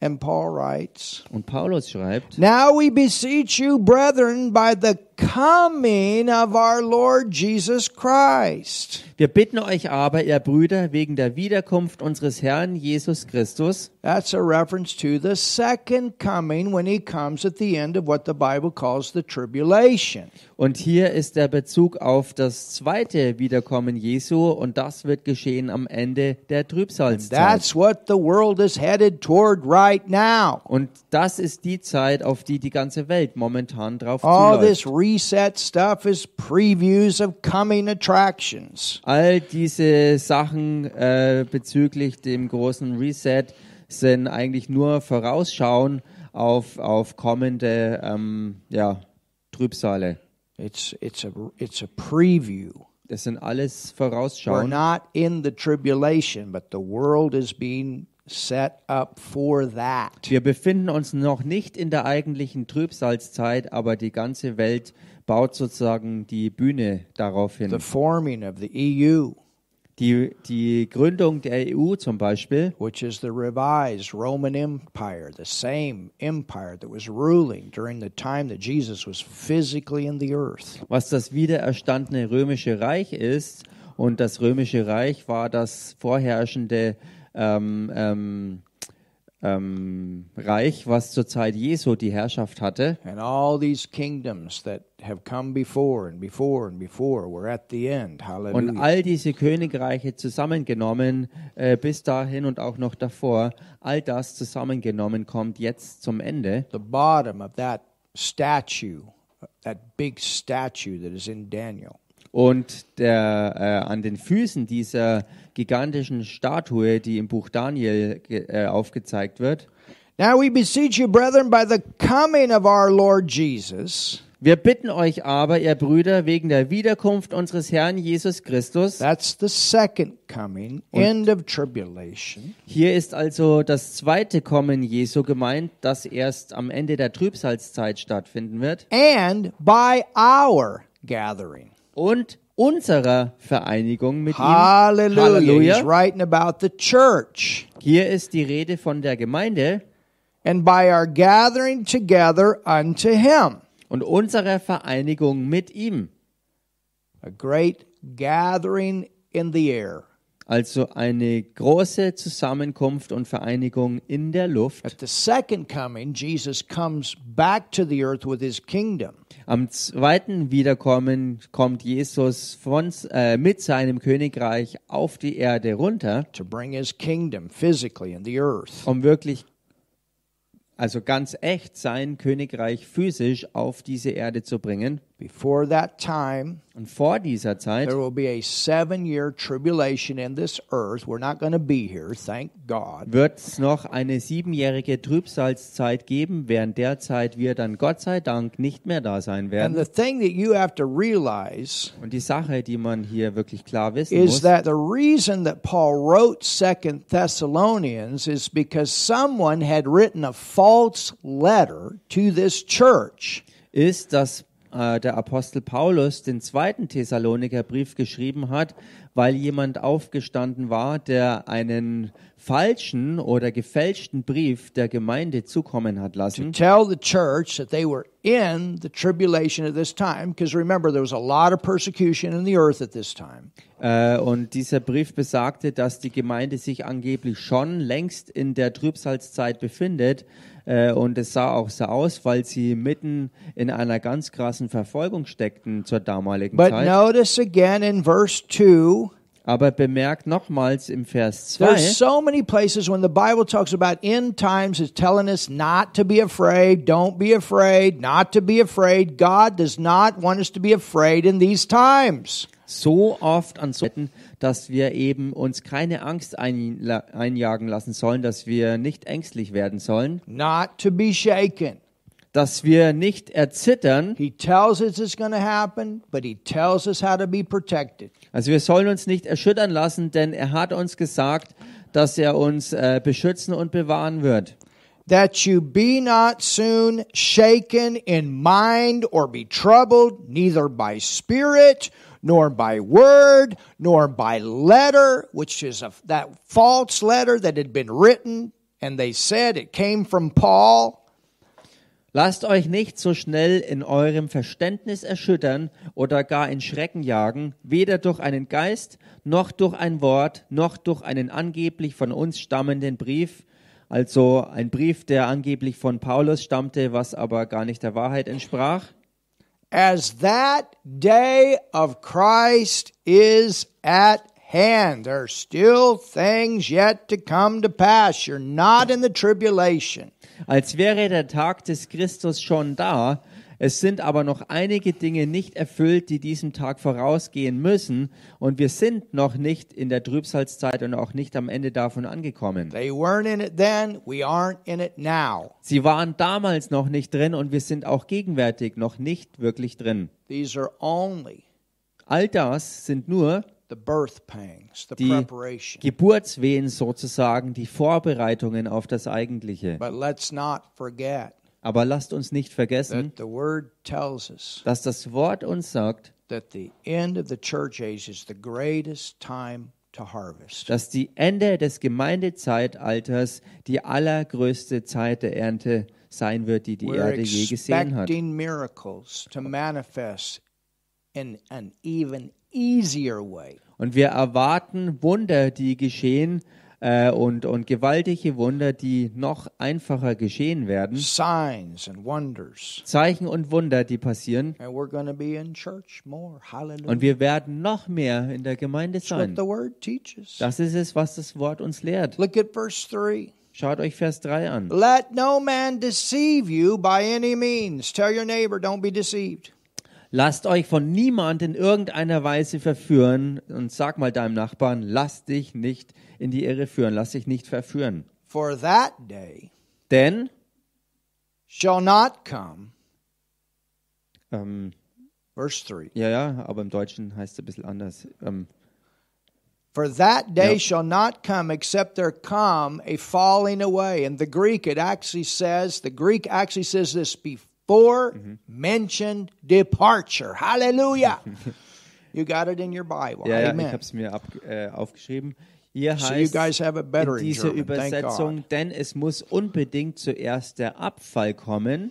And Paul writes, Und Paulus schreibt, Now we beseech you, brethren, by the coming of our Lord Jesus Christ. wir bitten euch aber, ihr Brüder, wegen der Wiederkunft unseres Herrn Jesus Christus, That's a reference to the second coming when he comes at the end of what the Bible calls the tribulation. Und hier ist der Bezug auf das zweite Wiederkommen Jesu und das wird geschehen am Ende der Trübsalzeit. That's what the world is headed toward right now. Und das ist die Zeit, auf die die ganze Welt momentan drauf All zuläuft. Reset stuff is previews of coming attractions. All diese Sachen äh, bezüglich dem großen Reset sind eigentlich nur Vorausschauen auf, auf kommende ähm, ja, Trübsale. It's it's a it's a preview. Das sind alles We're Vorausschauen. not in the tribulation, but the world is being set up for that. Wir befinden uns noch nicht in der eigentlichen Trübsalzeit, aber die ganze Welt baut sozusagen die Bühne darauf hin. The forming of the EU, Die, die Gründung der EU zum Beispiel, which is the revised Roman Empire, the same empire that was ruling during the time that Jesus was physically in the earth. was das wiedererstandene römische Reich ist. Und das römische Reich war das vorherrschende ähm, ähm, ähm, Reich, was zur Zeit Jesu die Herrschaft hatte. And all these kingdoms that have come before and before and before were at the end. Und Hallelujah. all diese Königreiche zusammengenommen, äh, bis dahin und auch noch davor, all das zusammengenommen kommt jetzt zum Ende. the bottom of that statue that big statue that is in Daniel. Und der, äh, an den Füßen dieser gigantischen Statue, die im Buch Daniel äh, aufgezeigt wird, Now we beseech you, brethren, by the coming of our Lord Jesus. wir bitten euch aber, ihr Brüder, wegen der Wiederkunft unseres Herrn Jesus Christus, That's the second coming, end of tribulation. hier ist also das zweite Kommen Jesu gemeint, das erst am Ende der Trübsalzeit stattfinden wird, And by our gathering. Und unserer Vereinigung mit ihm. Hallelujah. Halleluja. He's writing about the church. Hier ist die Rede von der Gemeinde And by our gathering together unto him. und unserer Vereinigung mit ihm. A great gathering in the air. Also eine große Zusammenkunft und Vereinigung in der Luft. At the second coming, Jesus comes back to the earth with his kingdom. Am zweiten Wiederkommen kommt Jesus von, äh, mit seinem Königreich auf die Erde runter, to bring his kingdom physically in the earth. um wirklich, also ganz echt, sein Königreich physisch auf diese Erde zu bringen. Before that time, Und vor dieser Zeit there will be a seven year tribulation in this earth. We're not going to be here, thank God. wird es noch eine siebenjährige Trübsalzeit geben, während der Zeit wir dann Gott sei Dank nicht mehr da sein And werden. the thing that you have to realize Und die Sache, die man hier wirklich klar wissen is muss, that the reason that Paul wrote Second Thessalonians is because someone had written a false letter to this church. ist, dass äh, der Apostel Paulus den zweiten Thessaloniker Brief geschrieben hat, weil jemand aufgestanden war, der einen falschen oder gefälschten Brief der Gemeinde zukommen hat lassen, Tell the church that they were in the tribulation at this time, because remember, there was a lot of persecution in the earth at this time. Äh, und dieser Brief besagte, dass die Gemeinde sich angeblich schon längst in der Trübsalzeit befindet. Äh, und es sah auch so aus, weil sie mitten in einer ganz krassen Verfolgung steckten zur damaligen But Zeit. notice again in verse 2, Aber bemerkt nochmals im Vers 2, there's so many places when the Bible talks about end times, it's telling us not to be afraid, don't be afraid, not to be afraid. God does not want us to be afraid in these times. so oft an so dass wir eben uns keine Angst einjagen lassen sollen, dass wir nicht ängstlich werden sollen, Not to be shaken. dass wir nicht erzittern. He tells us it's going to happen, but he tells us how to be protected. Also wir sollen uns nicht erschüttern lassen, denn er hat uns gesagt, dass er uns äh, beschützen und bewahren wird. That you be not soon shaken in mind or be troubled, neither by spirit, nor by word, nor by letter, which is a, that false letter that had been written, and they said it came from Paul. Lasst euch nicht so schnell in eurem Verständnis erschüttern oder gar in Schrecken jagen, weder durch einen Geist, noch durch ein Wort, noch durch einen angeblich von uns stammenden Brief, also ein Brief, der angeblich von Paulus stammte, was aber gar nicht der Wahrheit entsprach. As that day of Christ is at hand, there are still things yet to come to pass. You're not in the tribulation. als wäre der Tag des Christus schon da. Es sind aber noch einige Dinge nicht erfüllt, die diesem Tag vorausgehen müssen. Und wir sind noch nicht in der Trübsalzeit und auch nicht am Ende davon angekommen. They weren't in it then, we aren't in it now. Sie waren damals noch nicht drin und wir sind auch gegenwärtig noch nicht wirklich drin. These are only All das sind nur the birth pangs, the die preparation. Geburtswehen sozusagen, die Vorbereitungen auf das Eigentliche. But let's not forget Aber lasst uns nicht vergessen, dass das Wort uns sagt, dass die Ende des Gemeindezeitalters die allergrößte Zeit der Ernte sein wird, die die We're Erde je gesehen hat. Und wir erwarten Wunder, die geschehen äh, und, und gewaltige Wunder, die noch einfacher geschehen werden. Signs and wonders. Zeichen und Wunder, die passieren. And we're to be in church more. Hallelujah. Und wir werden noch mehr in der Gemeinde That's what sein. the word teaches. Das ist es, was das Wort uns lehrt. Look at verse 3. Schaut euch Vers 3 an. Let no man deceive you by any means. Tell your neighbor, don't be deceived. Lasst euch von niemand in irgendeiner Weise verführen und sag mal deinem Nachbarn, lass dich nicht in die Irre führen, lass dich nicht verführen. For that day Denn, shall not come. ähm, Verse 3. ja, ja, aber im Deutschen heißt es ein bisschen anders. Ähm, For that day Yep. shall not come except there come a falling away. In the Greek, it actually says, the Greek actually says this before Mm-hmm. mentioned departure. Hallelujah. you got it in your Bible. ja, ja, ich Amen. habe es mir ab, äh, aufgeschrieben. Hier So you heißt guys have it better in dieser Übersetzung, denn es muss unbedingt zuerst der Abfall kommen.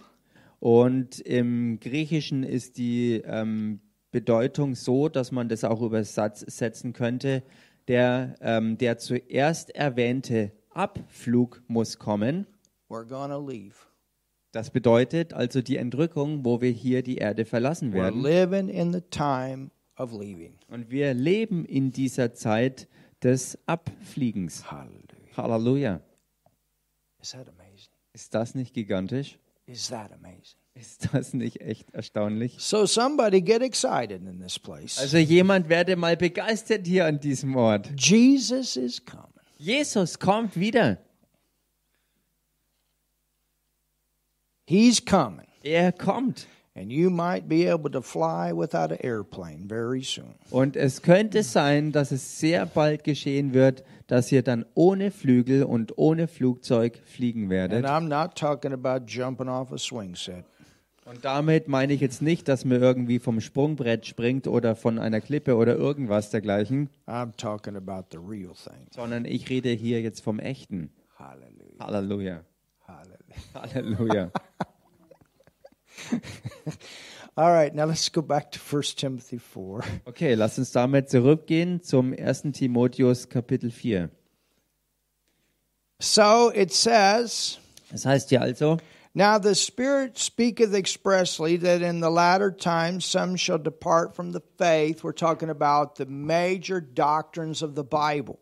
Und im Griechischen ist die ähm, Bedeutung so, dass man das auch übersetzen könnte. Der, ähm, der zuerst erwähnte Abflug muss kommen. We're going to leave. Das bedeutet also die Entrückung, wo wir hier die Erde verlassen werden. living in the time of leaving. Und wir leben in dieser Zeit des Abfliegens. Halleluja. Is that amazing? Ist das nicht gigantisch? Is that amazing? Ist das nicht echt erstaunlich? So somebody get excited in this place. Also jemand werde mal begeistert hier an diesem Ort. Jesus is coming. Jesus kommt wieder. He's coming. Er kommt. And you might be able to fly without an airplane very soon. Und es könnte sein, dass es sehr bald geschehen wird, dass ihr dann ohne Flügel und ohne Flugzeug fliegen And werdet. I'm not talking about jumping off a swing set. Und damit meine ich jetzt nicht, dass man irgendwie vom Sprungbrett springt oder von einer Klippe oder irgendwas dergleichen, I'm talking about the real thing. sondern ich rede hier jetzt vom Echten. Hallelujah. Halleluja. Hallelujah. All right, now let's go back to 1 Timothy 4. Okay, lass uns damit zurückgehen zum 1. Timotheus Kapitel 4. So it says, Das heißt hier also, Now the Spirit speaketh expressly that in the latter times some shall depart from the faith. We're talking about the major doctrines of the Bible.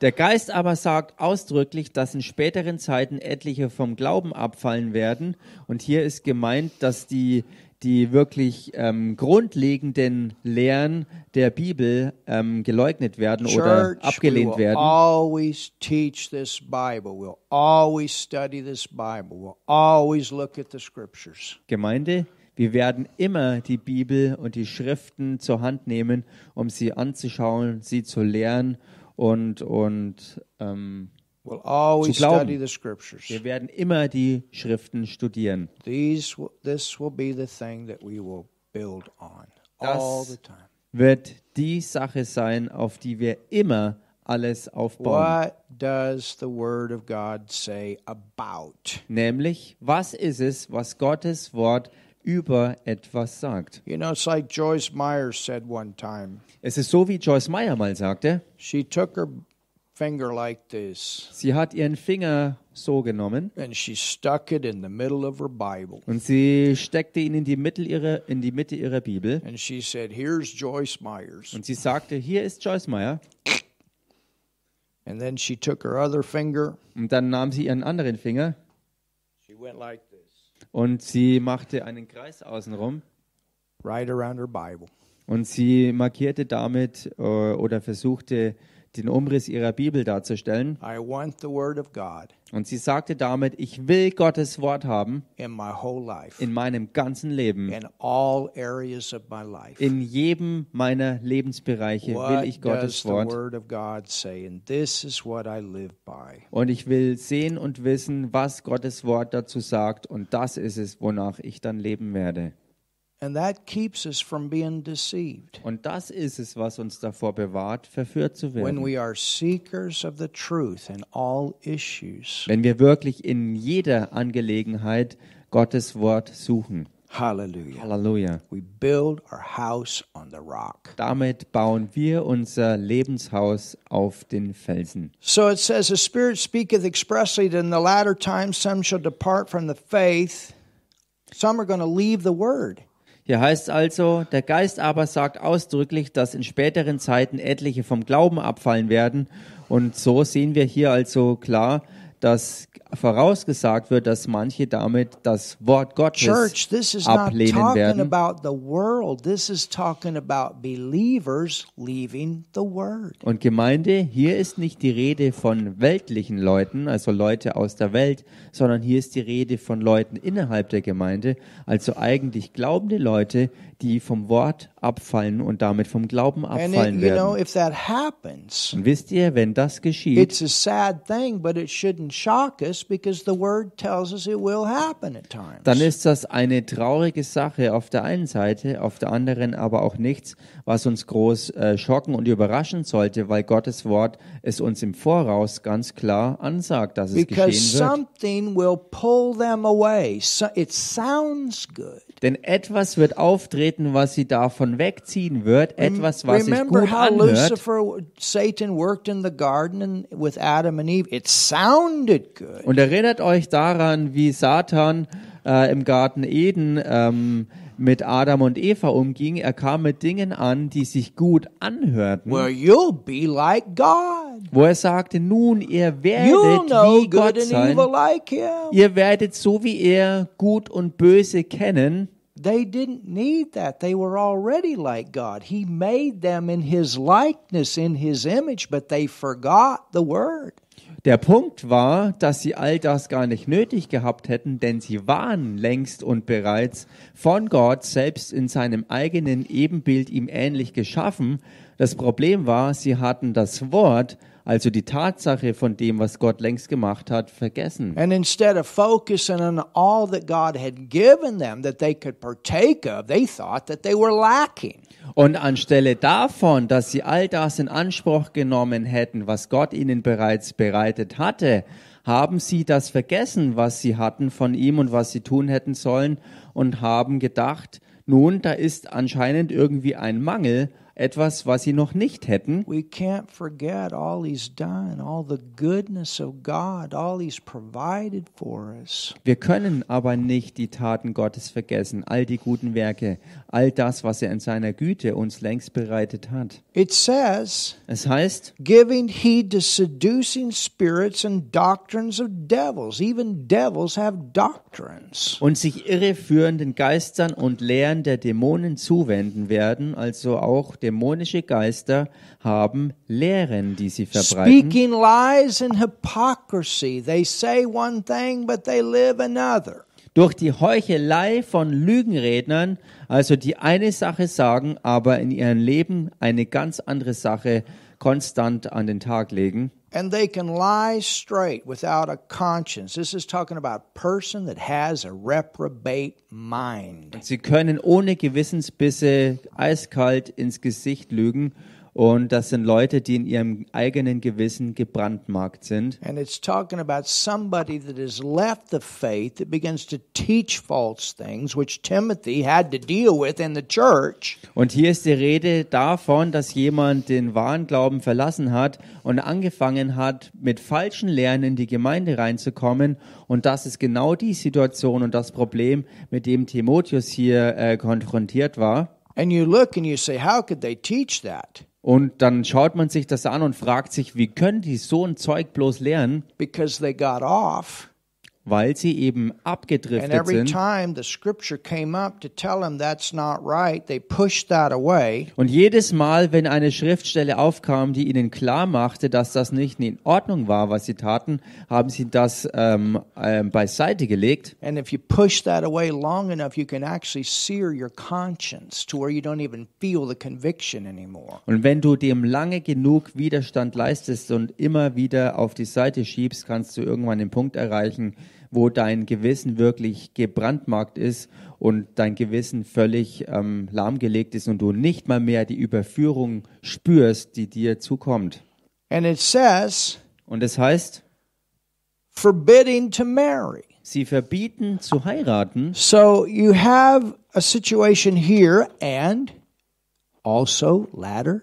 Der Geist aber sagt ausdrücklich, dass in späteren Zeiten etliche vom Glauben abfallen werden. Und hier ist gemeint, dass die, die wirklich ähm, grundlegenden Lehren der Bibel ähm, geleugnet werden oder Church, we abgelehnt werden. always teach this Bible. We'll always study this Bible. We'll always look at the scriptures. Gemeinde, wir werden immer die Bibel und die Schriften zur Hand nehmen, um sie anzuschauen, sie zu lernen und, und ähm, We'll always Zu glauben. study the scriptures. wir werden immer die Schriften studieren. These, this will be the thing that we will build on all Das- the time. Wird die Sache sein, auf die wir immer alles aufbauen. What does the Word of God say about? Nämlich, was ist es, was Gottes Wort über etwas sagt? You know, it's like Joyce Myers said one time. Es ist so, wie Joyce Meyer mal sagte. She took her finger like this Sie hat ihren Finger so genommen and she stuck it in the middle of her Bible. und sie steckte ihn in die, Mitte ihrer, in die Mitte ihrer Bibel. And she said, Here's Joyce Myers. Und sie sagte, hier ist Joyce Meyer. And then she took her other finger. Und dann nahm sie ihren anderen Finger She went like und sie machte einen Kreis außenrum. right around her Bible. Und sie markierte damit äh, oder versuchte den Umriss ihrer Bibel darzustellen. I want the Word of God Und sie sagte damit, ich will Gottes Wort haben in my whole life, in meinem ganzen Leben. in all areas of my life. In jedem meiner Lebensbereiche will What ich does Gottes Wort. Und ich will sehen und wissen, was Gottes Wort dazu sagt. Und das ist es, wonach ich dann leben werde. And that keeps us from being deceived. Und das ist es, was uns davor bewahrt, verführt zu When werden. we are seekers of the truth in all issues. Wenn wir wirklich in jeder Angelegenheit Gottes Wort suchen. Hallelujah. Halleluja. We build our house on the rock. Damit bauen wir unser Lebenshaus auf den Felsen. So it says, The Spirit speaketh expressly that in the latter times some shall depart from the faith, some are going to leave the word. Hier heißt also, der Geist aber sagt ausdrücklich, dass in späteren Zeiten etliche vom Glauben abfallen werden. Und so sehen wir hier also klar, dass vorausgesagt wird, dass manche damit das Wort Gottes Church, this is not ablehnen talking werden. about the world. This is talking about believers leaving the word. Und Gemeinde, hier ist nicht die Rede von weltlichen Leuten, also Leute aus der Welt, sondern hier ist die Rede von Leuten innerhalb der Gemeinde, also eigentlich glaubende Leute, die vom Wort abfallen und damit vom Glauben And abfallen know, werden. if that happens, Und wisst ihr, wenn das geschieht, it's a sad thing, but it shouldn't shock us because the word tells us it will happen at times. dann ist das eine traurige Sache auf der einen Seite, auf der anderen aber auch nichts, was uns groß äh, schocken und überraschen sollte, weil Gottes Wort es uns im Voraus ganz klar ansagt, dass es because geschehen wird. something will pull them away. So, it sounds good. Denn etwas wird auftreten, was sie davon wegziehen wird, etwas, was sich Remember gut how anhört. Lucifer, Satan worked in the garden with Adam and Eve? It sounded good. Und erinnert euch daran, wie Satan äh, im Garten Eden ähm, mit Adam und Eva umging. Er kam mit Dingen an, die sich gut anhörten, Well, you'll be like God. wo er sagte, nun, ihr You'll werdet know wie good Gott and sein. evil like Him. Ihr werdet so wie er gut und böse kennen. They didn't need that. They were already like God. He made them in His likeness, in His image, but they forgot the Word. Der Punkt war, dass sie all das gar nicht nötig gehabt hätten, denn sie waren längst und bereits von Gott selbst in seinem eigenen Ebenbild ihm ähnlich geschaffen. Das Problem war, sie hatten das Wort, also die Tatsache von dem, was Gott längst gemacht hat, vergessen. And instead of focusing on all that God had given them that they could partake of, they thought that they were lacking. Und anstelle davon, dass sie all das in Anspruch genommen hätten, was Gott ihnen bereits bereitet hatte, haben sie das vergessen, was sie hatten von ihm und was sie tun hätten sollen und haben gedacht, nun, da ist anscheinend irgendwie ein Mangel, etwas, was sie noch nicht hätten. We can't forget all He's done, all the goodness of God, all He's provided for us. Wir können aber nicht die Taten Gottes vergessen, all die guten Werke, all das, was er in seiner Güte uns längst bereitet hat. It says, Es heißt, giving heed to seducing spirits and doctrines of devils. Even devils have doctrines. und sich irreführenden Geistern und Lehren der Dämonen zuwenden werden, also auch dämonische Geister haben Lehren, die sie verbreiten. Speaking lies and hypocrisy. They say one thing, but they live another. Durch die Heuchelei von Lügenrednern, also die eine Sache sagen, aber in ihrem Leben eine ganz andere Sache konstant an den Tag legen. And they can lie straight without a conscience. This is talking about person that has a reprobate mind. Sie können ohne Gewissensbisse eiskalt ins Gesicht lügen und das sind Leute, die in ihrem eigenen Gewissen gebrandmarkt sind. And it's talking about somebody that has left the faith that begins to teach false things, which Timothy had to deal with in the church. Und hier ist die Rede davon, dass jemand den wahren Glauben verlassen hat und angefangen hat, mit falschen Lehren in die Gemeinde reinzukommen. Und das ist genau die Situation und das Problem, mit dem Timotheus hier äh, konfrontiert war. And you look and you say, how could they teach that? Und dann schaut man sich das an und fragt sich, wie können die so ein Zeug bloß lernen? Because they got off. Weil sie eben abgedriftet every sind. time the scripture came up to tell them that's not right, they pushed that away. Und jedes Mal, wenn eine Schriftstelle aufkam, die ihnen klar machte, dass das nicht in Ordnung war, was sie taten, haben sie das ähm, ähm, beiseite gelegt. And if you push that away long enough, you can actually sear your conscience to where you don't even feel the conviction anymore. Und wenn du dem lange genug Widerstand leistest und immer wieder auf die Seite schiebst, kannst du irgendwann den Punkt erreichen, wo dein Gewissen wirklich gebrandmarkt ist und dein Gewissen völlig ähm, lahmgelegt ist und du nicht mal mehr die Überführung spürst, die dir zukommt. And it says, Und es heißt, forbidding to marry. sie verbieten zu heiraten. So you have a situation here and also latter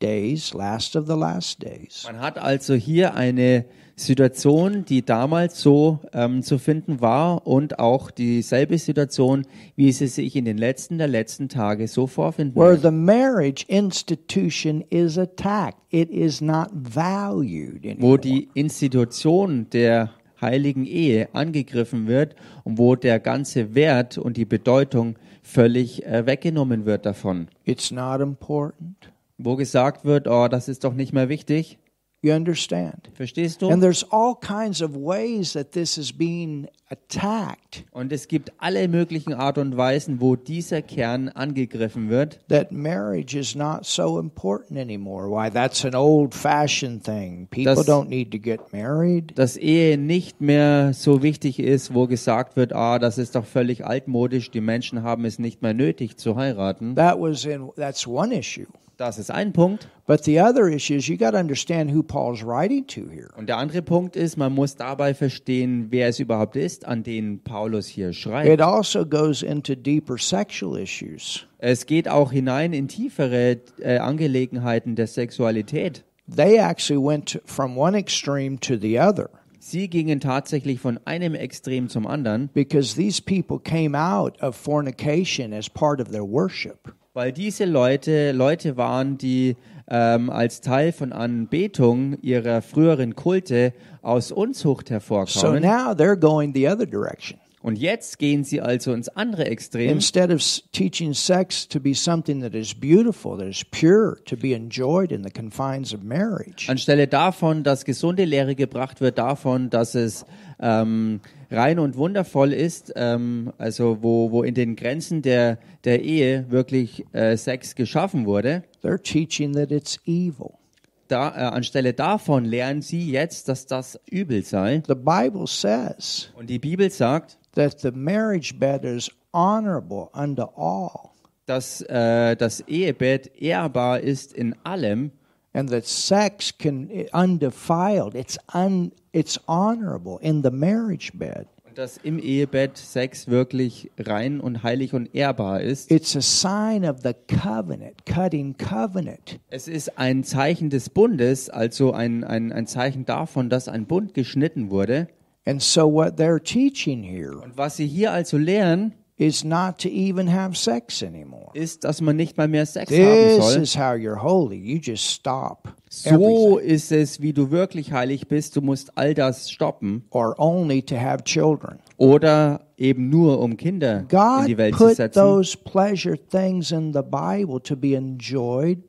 days, last of the last days. Man hat also hier eine Situation, die damals so ähm, zu finden war und auch dieselbe Situation, wie sie sich in den letzten der letzten Tage so vorfinden. Where wird. the marriage institution is attacked. It is not valued Wo die Institution der heiligen Ehe angegriffen wird und wo der ganze Wert und die Bedeutung völlig äh, weggenommen wird davon. It's not important. Wo gesagt wird, oh, das ist doch nicht mehr wichtig. You understand? Verstehst du? And there's all kinds of ways that this is being attacked. Und es gibt alle möglichen Art und Weisen, wo dieser Kern angegriffen wird. That marriage is not so important anymore. Why, that's an old fashioned thing. People Das- don't need to get married. Dass Ehe nicht mehr so wichtig ist, wo gesagt wird, ah, das ist doch völlig altmodisch, die Menschen haben es nicht mehr nötig zu heiraten. That was in, that's one issue. Das ist ein Punkt. But the other issue is you got to understand who Paul's writing to here. Und der andere Punkt ist, man muss dabei verstehen, wer es überhaupt ist, an den Paulus hier schreibt. It also goes into deeper sexual issues. Es geht auch hinein in tiefere äh, Angelegenheiten der Sexualität. They actually went from one extreme to the other Sie gingen tatsächlich von einem Extrem zum anderen, because these people came out of fornication as part of their worship. Weil diese Leute Leute waren, die ähm, als Teil von Anbetung ihrer früheren Kulte aus Unzucht So hervorkamen. now they're going the other direction. Und jetzt gehen sie also ins andere Extrem. Instead of s- teaching sex to be something that is beautiful, that is pure, to be enjoyed in the confines of marriage, Anstelle davon, dass gesunde Lehre gebracht wird, davon, dass es ähm, rein und wundervoll ist, ähm, also wo, wo in den Grenzen der, der Ehe wirklich äh, Sex geschaffen wurde, they're teaching that it's evil. da, äh, anstelle davon lernen sie jetzt, dass das übel sei. The Bible says Und die Bibel sagt, that the marriage bed is honorable unto all, dass äh, das Ehebett ehrbar ist in allem and that sex can undefiled. It's un, it's honorable in the marriage bed. und dass im Ehebett Sex wirklich rein und heilig und ehrbar ist. It's a sign of the covenant, cutting covenant. Es ist ein Zeichen des Bundes, also ein, ein, ein Zeichen davon, dass ein Bund geschnitten wurde. And so what they're teaching here Und was sie hier also lehren, is not to even have sex anymore. ist, dass man nicht mal mehr Sex haben This soll. is how you're holy. You just stop So everything. ist es, wie du wirklich heilig bist. Du musst all das stoppen. Or only to have children. Oder eben nur, um Kinder in God die Welt zu put setzen. those pleasure things in the Bible to be enjoyed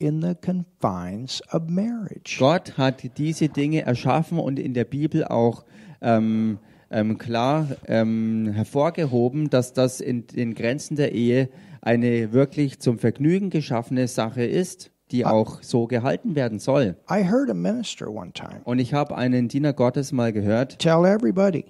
in the confines of marriage. Gott hat diese Dinge erschaffen und in der Bibel auch ähm, ähm, klar ähm, hervorgehoben, dass das in den Grenzen der Ehe eine wirklich zum Vergnügen geschaffene Sache ist, die auch so gehalten werden soll. I heard a minister one time Und ich habe einen Diener Gottes mal gehört, tell everybody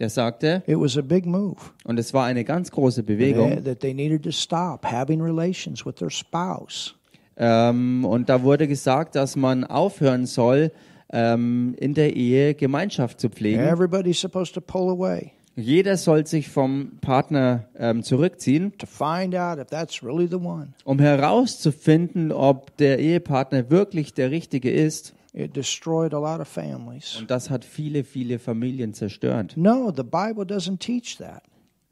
der sagte, it was a big move. und es war eine ganz große Bewegung, that they needed to stop having relations with their spouse. ähm, und da wurde gesagt, dass man aufhören soll, ähm, in der Ehe Gemeinschaft zu pflegen. Everybody's supposed to pull away Jeder soll sich vom Partner ähm, zurückziehen, to find out if that's really the one. um herauszufinden, ob der Ehepartner wirklich der richtige ist. It destroyed a lot of families. Und das hat viele, viele Familien zerstört. No, the Bible doesn't teach that.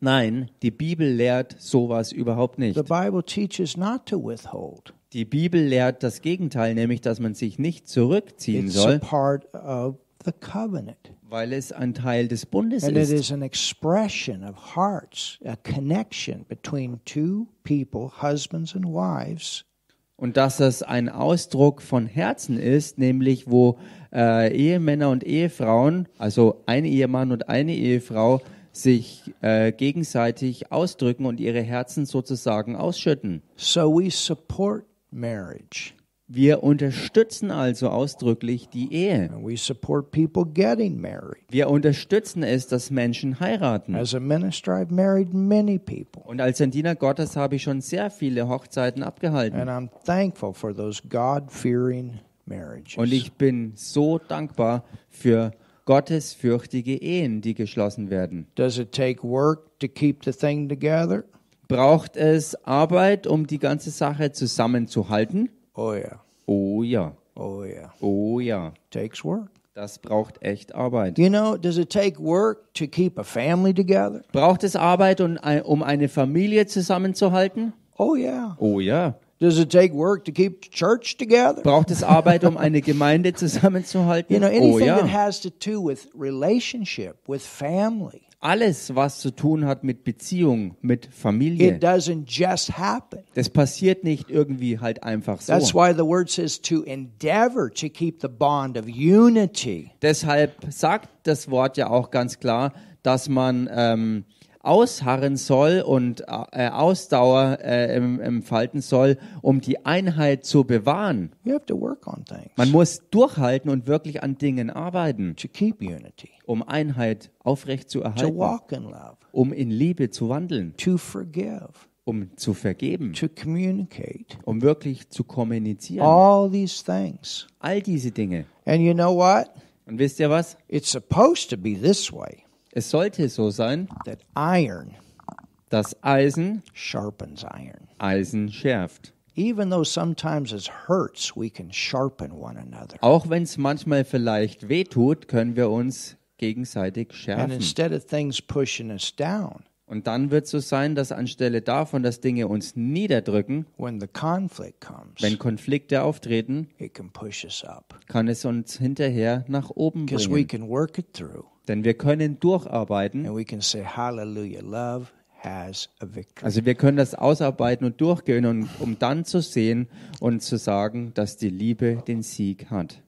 Nein, die Bibel lehrt sowas überhaupt nicht. The Bible teaches not to withhold. Die Bibel lehrt das Gegenteil, nämlich dass man sich nicht zurückziehen It's a soll, part of the covenant. weil es ein Teil des Bundes And it ist. is an expression of hearts, a connection between two people, husbands and wives, Und dass das ein Ausdruck von Herzen ist, nämlich wo äh, Ehemänner und Ehefrauen, also ein Ehemann und eine Ehefrau, sich äh, gegenseitig ausdrücken und ihre Herzen sozusagen ausschütten. So we support marriage. Wir unterstützen also ausdrücklich die Ehe. And we support people getting married. Wir unterstützen es, dass Menschen heiraten. As a minister, I've married many people. Und als ein Diener Gottes habe ich schon sehr viele Hochzeiten abgehalten. And I'm thankful for those God fearing marriages. Und ich bin so dankbar für gottesfürchtige Ehen, die geschlossen werden. Does it take work to keep the thing together? Braucht es Arbeit, um die ganze Sache zusammenzuhalten? Oh, yeah. Oh ja, Oh, yeah. oh ja, Takes work. das braucht echt Arbeit. You know, does it take work to keep a family together? Braucht es Arbeit, um ein- um eine Familie zusammenzuhalten? Oh, yeah. Oh ja, Does it take work to keep the church together? Braucht es Arbeit, um eine Gemeinde zusammenzuhalten? You know, oh anything that ja. has to do with relationship, with family, Alles, was zu tun hat mit Beziehung, mit Familie, it doesn't just happen. das passiert nicht irgendwie halt einfach so. That's why the word says to endeavor to keep the bond of unity. Deshalb sagt das Wort ja auch ganz klar, dass man ähm, ausharren soll und äh, Ausdauer äh, entfalten soll, um die Einheit zu bewahren. You have to work on things Man muss durchhalten und wirklich an Dingen arbeiten, to keep unity, um Einheit to aufrechtzuerhalten, walk in love, um in Liebe zu wandeln, to forgive, um zu vergeben, to communicate. um wirklich zu kommunizieren. All these things. All diese Dinge. And you know what? Und wisst ihr was? It's supposed to be this way Es sollte so sein, that iron dass Eisen sharpens iron. Eisen schärft. Even though sometimes it hurts, we can sharpen one another. Auch wenn es manchmal vielleicht wehtut, können wir uns gegenseitig And schärfen. instead of things pushing us down, Und dann wird es so sein, dass anstelle davon, dass Dinge uns niederdrücken, when the conflict comes, wenn Konflikte auftreten, it can push us up kann es uns hinterher nach oben bringen. Denn wir können durcharbeiten. and we can say, Hallelujah, love has a victory. Also wir können das ausarbeiten und durchgehen, und, um dann zu sehen und zu sagen, dass die Liebe den Sieg hat.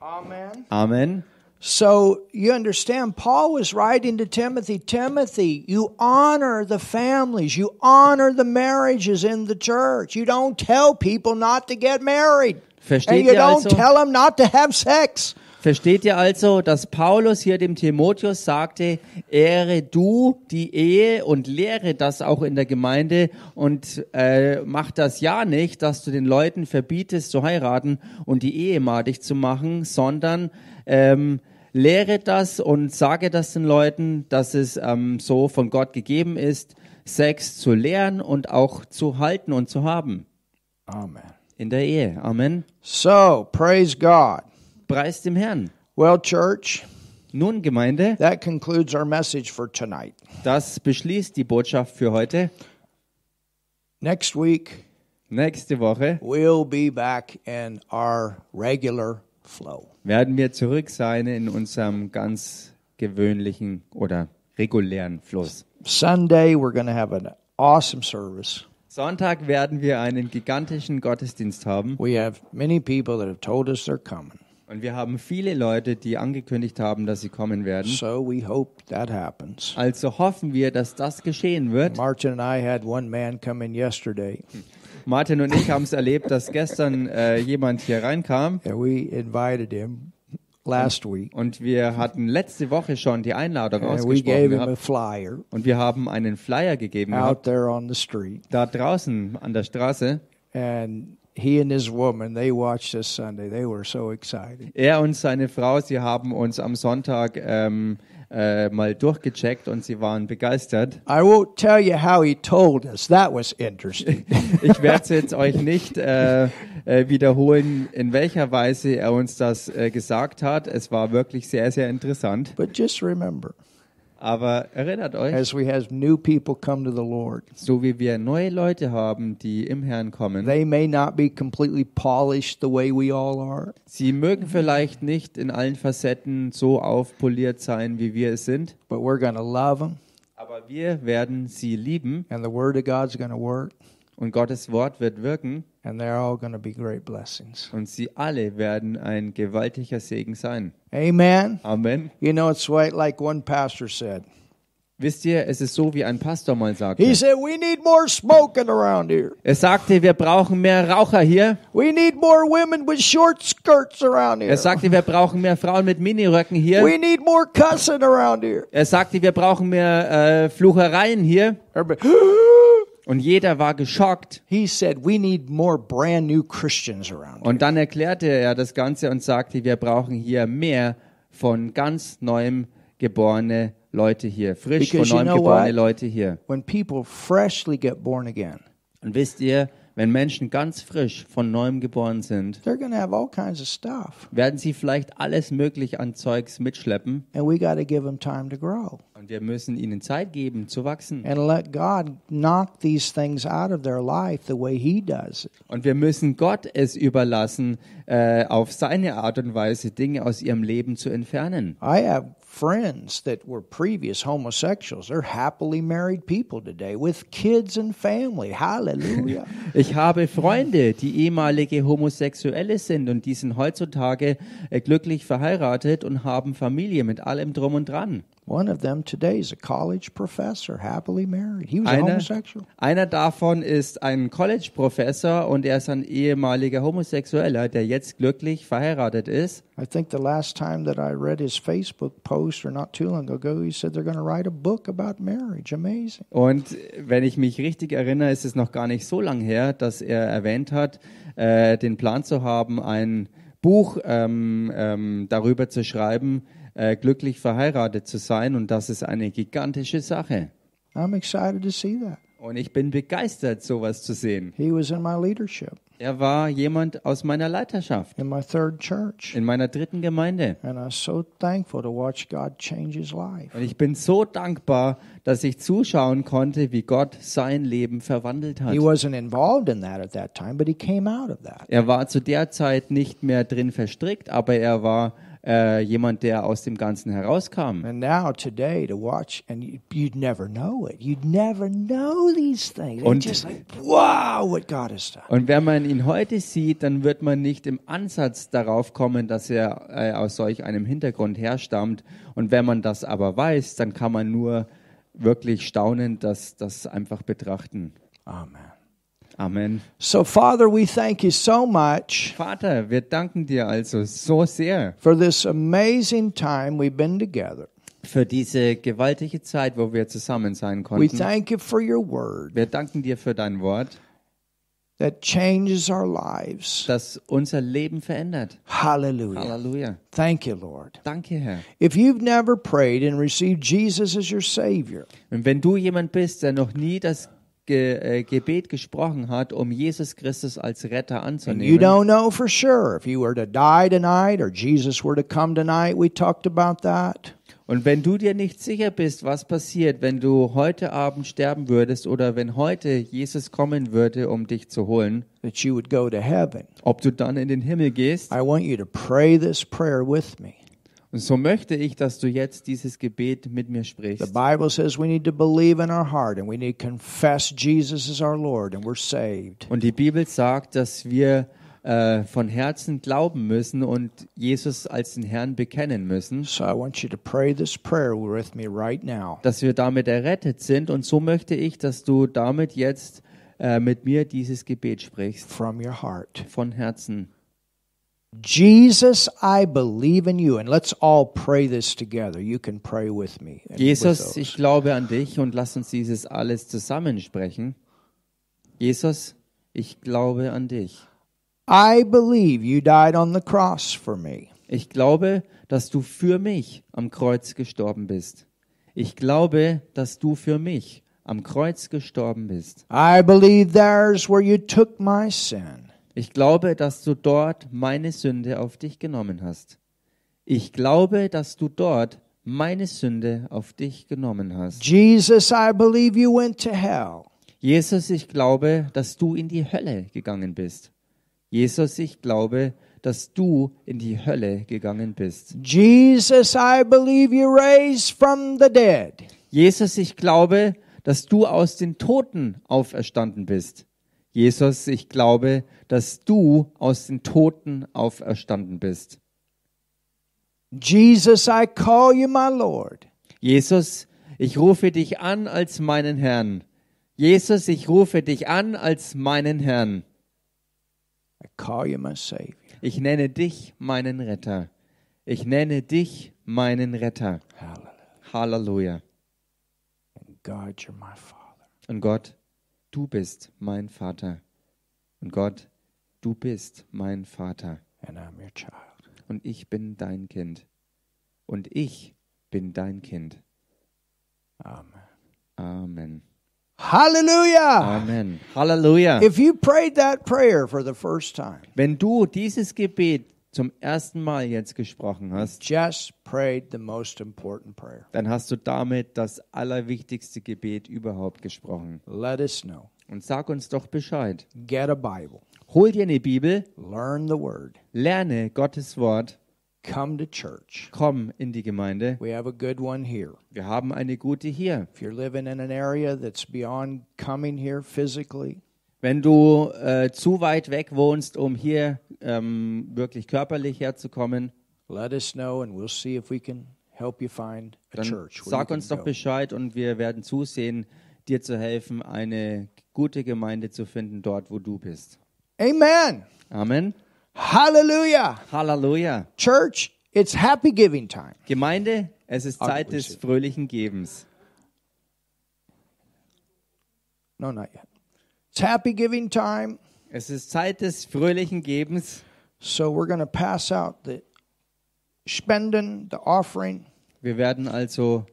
Amen. Amen. So you understand, Paul was writing to Timothy Timothy, you honor the families, you honor the marriages in the church. You don't tell people not to get married. Versteht and you don't also? tell them not to have sex. Versteht ihr also, dass Paulus hier dem Timotheus sagte, ehre du die Ehe und lehre das auch in der Gemeinde und äh, mach das ja nicht, dass du den Leuten verbietest zu heiraten und die Ehe madig zu machen, sondern ähm, lehre das und sage das den Leuten, dass es ähm, so von Gott gegeben ist, Sex zu lehren und auch zu halten und zu haben Amen. in der Ehe. Amen. So, praise God. Preis dem Herrn. Well, church, Nun, Gemeinde, that concludes our message for tonight. Das beschließt die Botschaft für heute. Next week, Nächste Woche we'll be back in our regular flow. werden wir zurück sein in unserem ganz gewöhnlichen oder regulären Fluss. Sunday, we're going to have an awesome service. Sonntag werden wir einen gigantischen Gottesdienst haben We have many people that have told us they're coming. Und wir haben viele Leute, die angekündigt haben, dass sie kommen werden. So we hope that happens. Also hoffen wir, dass das geschehen wird. Martin and I had one man come in yesterday, Martin und ich haben es erlebt, dass gestern äh, jemand hier reinkam and we invited him last week, und wir hatten letzte Woche schon die Einladung and we ausgesprochen gave him a gehabt flyer und wir haben einen Flyer gegeben gehabt. out there on the street, da draußen an der Straße. and he and his woman they watched us Sunday. They were so excited. Er und seine Frau, sie haben uns am Sonntag ähm, äh, mal durchgecheckt und sie waren begeistert. I won't tell you how he told us. That was interesting. Ich werde es jetzt euch nicht äh, äh, wiederholen, in welcher Weise er uns das äh, gesagt hat. Es war wirklich sehr, sehr interessant. but just remember, Aber erinnert euch, as we have new people come to the Lord, so wie wir neue Leute haben, die im Herrn kommen, they may not be completely polished the way we all are, sie mögen vielleicht nicht in allen Facetten so aufpoliert sein, wie wir es sind, but we're to love them, aber wir werden sie lieben and the Word of God's to work, und Gottes Wort wird wirken and they're all going to be great blessings. und sie alle werden ein gewaltiger Segen sein. Amen. Amen. You know, it's right like one pastor said. Wisst ihr, es ist so, wie ein Pastor mal He sagte. said, We need more smoking around here. Er sagte, wir brauchen mehr Raucher hier. We need more women with short skirts around here. Er sagte, wir brauchen mehr Frauen mit Miniröcken hier. We need more cussing around here. Er sagte, wir brauchen mehr äh, Fluchereien hier. Everybody, Und jeder war geschockt. he said, We need more brand new Christians around here. Und dann erklärte er das Ganze und sagte, wir brauchen hier mehr von ganz neuem geborene Leute hier. Frisch Because von you neuem know geborene what? Leute hier. When people freshly get born again, Und wisst ihr, wenn Menschen ganz frisch von neuem geboren sind, they're going to have all kinds of stuff. werden sie vielleicht alles möglich an Zeugs mitschleppen. And we got to give them time to grow. Und Und wir müssen ihnen Zeit geben zu wachsen. and let God knock these things out of their life the way He does it. Und wir müssen Gott es überlassen, äh, auf seine Art und Weise Dinge aus ihrem Leben zu entfernen. I have friends that were previous homosexuals. They're happily married people today with kids and family. Hallelujah. Ich habe Freunde, die ehemalige Homosexuelle sind und die sind heutzutage äh, glücklich verheiratet und haben Familie mit allem drum und dran. One of them today is a college professor, happily married. He was a Einer, homosexual. einer davon ist ein College-Professor und er ist ein ehemaliger Homosexueller, der jetzt glücklich verheiratet ist. I think the last time that I read his Facebook post, or not too long ago, he said they're going to write a book about marriage. Amazing. Und wenn ich mich richtig erinnere, ist es noch gar nicht so lang her, dass er erwähnt hat, äh, den Plan zu haben, ein Buch ähm, ähm, darüber zu schreiben, äh, glücklich verheiratet zu sein. Und das ist eine gigantische Sache. I'm excited to see that. Und ich bin begeistert, sowas zu sehen. He was in my leadership Er war jemand aus meiner Leiterschaft in my third church. in meiner dritten Gemeinde. And I was so thankful to watch God change his life. Und ich bin so dankbar, dass ich zuschauen konnte, wie Gott sein Leben verwandelt hat. He wasn't involved in that at that time, but he came out of that. Er war zu der Zeit nicht mehr drin verstrickt, aber er war äh, jemand, der aus dem Ganzen herauskam. And now today to watch, and you, you'd never know it. You'd never know these things. Und- just like, wow, what God has done. Und wenn man ihn heute sieht, dann wird man nicht im Ansatz darauf kommen, dass er äh, aus solch einem Hintergrund herstammt. Und wenn man das aber weiß, dann kann man nur wirklich staunend das, das einfach betrachten. Amen. Amen. So, Father, we thank you so much Vater, wir danken dir also so sehr for this amazing time we've been together. für diese gewaltige Zeit, wo wir zusammen sein We konnten. thank you for your word Wir danken dir für dein Wort, that changes our lives. das unser Leben verändert. Hallelujah. Halleluja. Thank you, Lord. Danke, Herr. If you've never prayed and received Jesus as your Savior, Und wenn du jemand bist, der noch nie das Ge äh, Gebet gesprochen hat, um Jesus Christus als Retter and you anzunehmen, don't know for sure if you were to die tonight or Jesus were to come tonight, we talked about that. und wenn du dir nicht sicher bist, was passiert, wenn du heute Abend sterben würdest oder wenn heute Jesus kommen würde, um dich zu holen, That you would go to heaven. ob du dann in den Himmel gehst, I want you to pray this prayer with me. Und so möchte ich, dass du jetzt dieses Gebet mit mir The sprichst. Bible says we need to believe in our heart and we need to confess Jesus as our Lord and we're saved. Und die Bibel sagt, dass wir äh, von Herzen glauben müssen und Jesus als den Herrn bekennen müssen. So I want you to pray this prayer with me right now. dass wir damit errettet sind. Und so möchte ich, dass du damit jetzt äh, mit mir dieses Gebet sprichst. From your heart. Von Herzen. Jesus, I believe in you. And let's all pray this together. You can pray with me. with Jesus, those. ich glaube an dich und lass uns dieses alles zusammensprechen. Jesus, ich glaube an dich. I believe you died on the cross for me. Ich glaube, dass du für mich am Kreuz gestorben bist. Ich glaube, dass du für mich am Kreuz gestorben bist. I believe there's where you took my sin. Ich glaube, dass du dort meine Sünde auf dich genommen hast. Ich glaube, dass du dort meine Sünde auf dich genommen hast. Jesus, I believe you went to hell. Jesus, ich glaube, dass du in die Hölle gegangen bist. Jesus, ich glaube, dass du in die Hölle gegangen bist. Jesus, I believe you raised from the dead. Jesus, ich glaube, dass du aus den Toten auferstanden bist. Jesus, ich glaube, dass du aus den Toten auferstanden bist. Jesus, I call you my Lord. Jesus, ich rufe dich an als meinen Herrn. Jesus, ich rufe dich an als meinen Herrn. I call you my Savior. Ich nenne dich meinen Retter. Ich nenne dich meinen Retter. Hallelujah. Halleluja. God, you're my Father. Und Gott, du bist mein Vater. Und Gott, du bist mein Vater. And I'm your child. Und ich bin dein Kind. Und ich bin dein Kind. Amen. Amen. Hallelujah. Amen. Halleluja. If you prayed that prayer for the first time, Wenn du dieses Gebet zum ersten Mal jetzt gesprochen hast, just prayed the most important prayer. dann hast du damit das allerwichtigste Gebet überhaupt gesprochen. Let us know. Und sag uns doch Bescheid. Get a Bible, Hol dir eine Bibel, learn the Word, lerne Gottes Wort, come to church. komm in die Gemeinde. We have a good one here. Wir haben eine gute hier. If you're living in an area that's beyond coming here physically, Wenn du äh, zu weit weg wohnst, um hier ähm, wirklich körperlich herzukommen, let us know and we'll see if we can help you find a dann church. where sag uns doch go. Bescheid und wir werden zusehen, dir zu helfen, eine gute Gemeinde zu finden, dort, wo du bist. Amen. Amen. Hallelujah. Halleluja. Church, it's happy giving time. Gemeinde, es ist Zeit des fröhlichen Gebens. No, not yet. It's happy giving time. Es ist Zeit des fröhlichen Gebens. So we're going to pass out the spenden, the offering. Wir werden also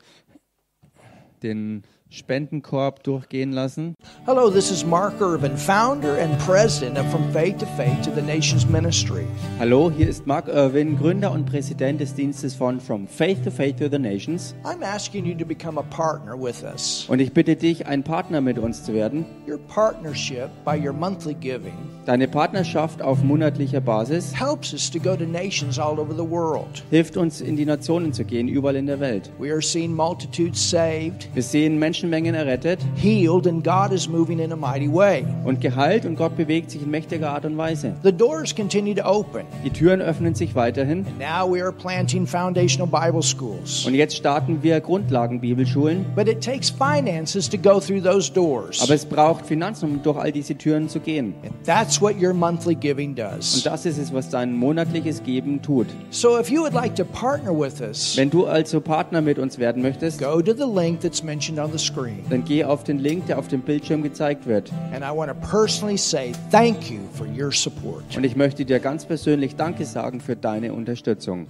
den Spendenkorb durchgehen lassen. Hello, this is Mark Irvin, founder and president of From Faith to Faith to the Nations Ministry. Hallo, hier ist Mark Irwin, Gründer und Präsident des Dienstes von From Faith to Faith to the Nations. I'm asking you to become a partner with us. Und ich bitte dich, ein Partner mit uns zu werden. Your partnership by your monthly giving Deine Partnerschaft auf monatlicher Basis helps us to go to nations all over the world. hilft uns, in die Nationen zu gehen, überall in der Welt. We are seeing multitudes saved, Wir sehen Menschenmengen errettet healed, and God is moving in a mighty way. und geheilt und Gott bewegt sich in mächtiger Art und Weise. The doors continue to open. Die Türen öffnen sich weiterhin And now we are planting foundational Bible schools. und jetzt starten wir Grundlagenbibelschulen. But it takes finances to go through those doors. Aber es braucht Finanzen, um durch all diese Türen zu gehen. And that's what your monthly giving Und does. das ist es, was dein monatliches Geben tut. So if you would like to partner with us, Wenn du also Partner mit uns werden möchtest, go to the link that's mentioned on the screen. dann geh auf den Link, der auf dem Bildschirm gezeigt wird. And I want to personally say thank you for your support. Und ich möchte dir ganz persönlich Danke sagen für deine Unterstützung.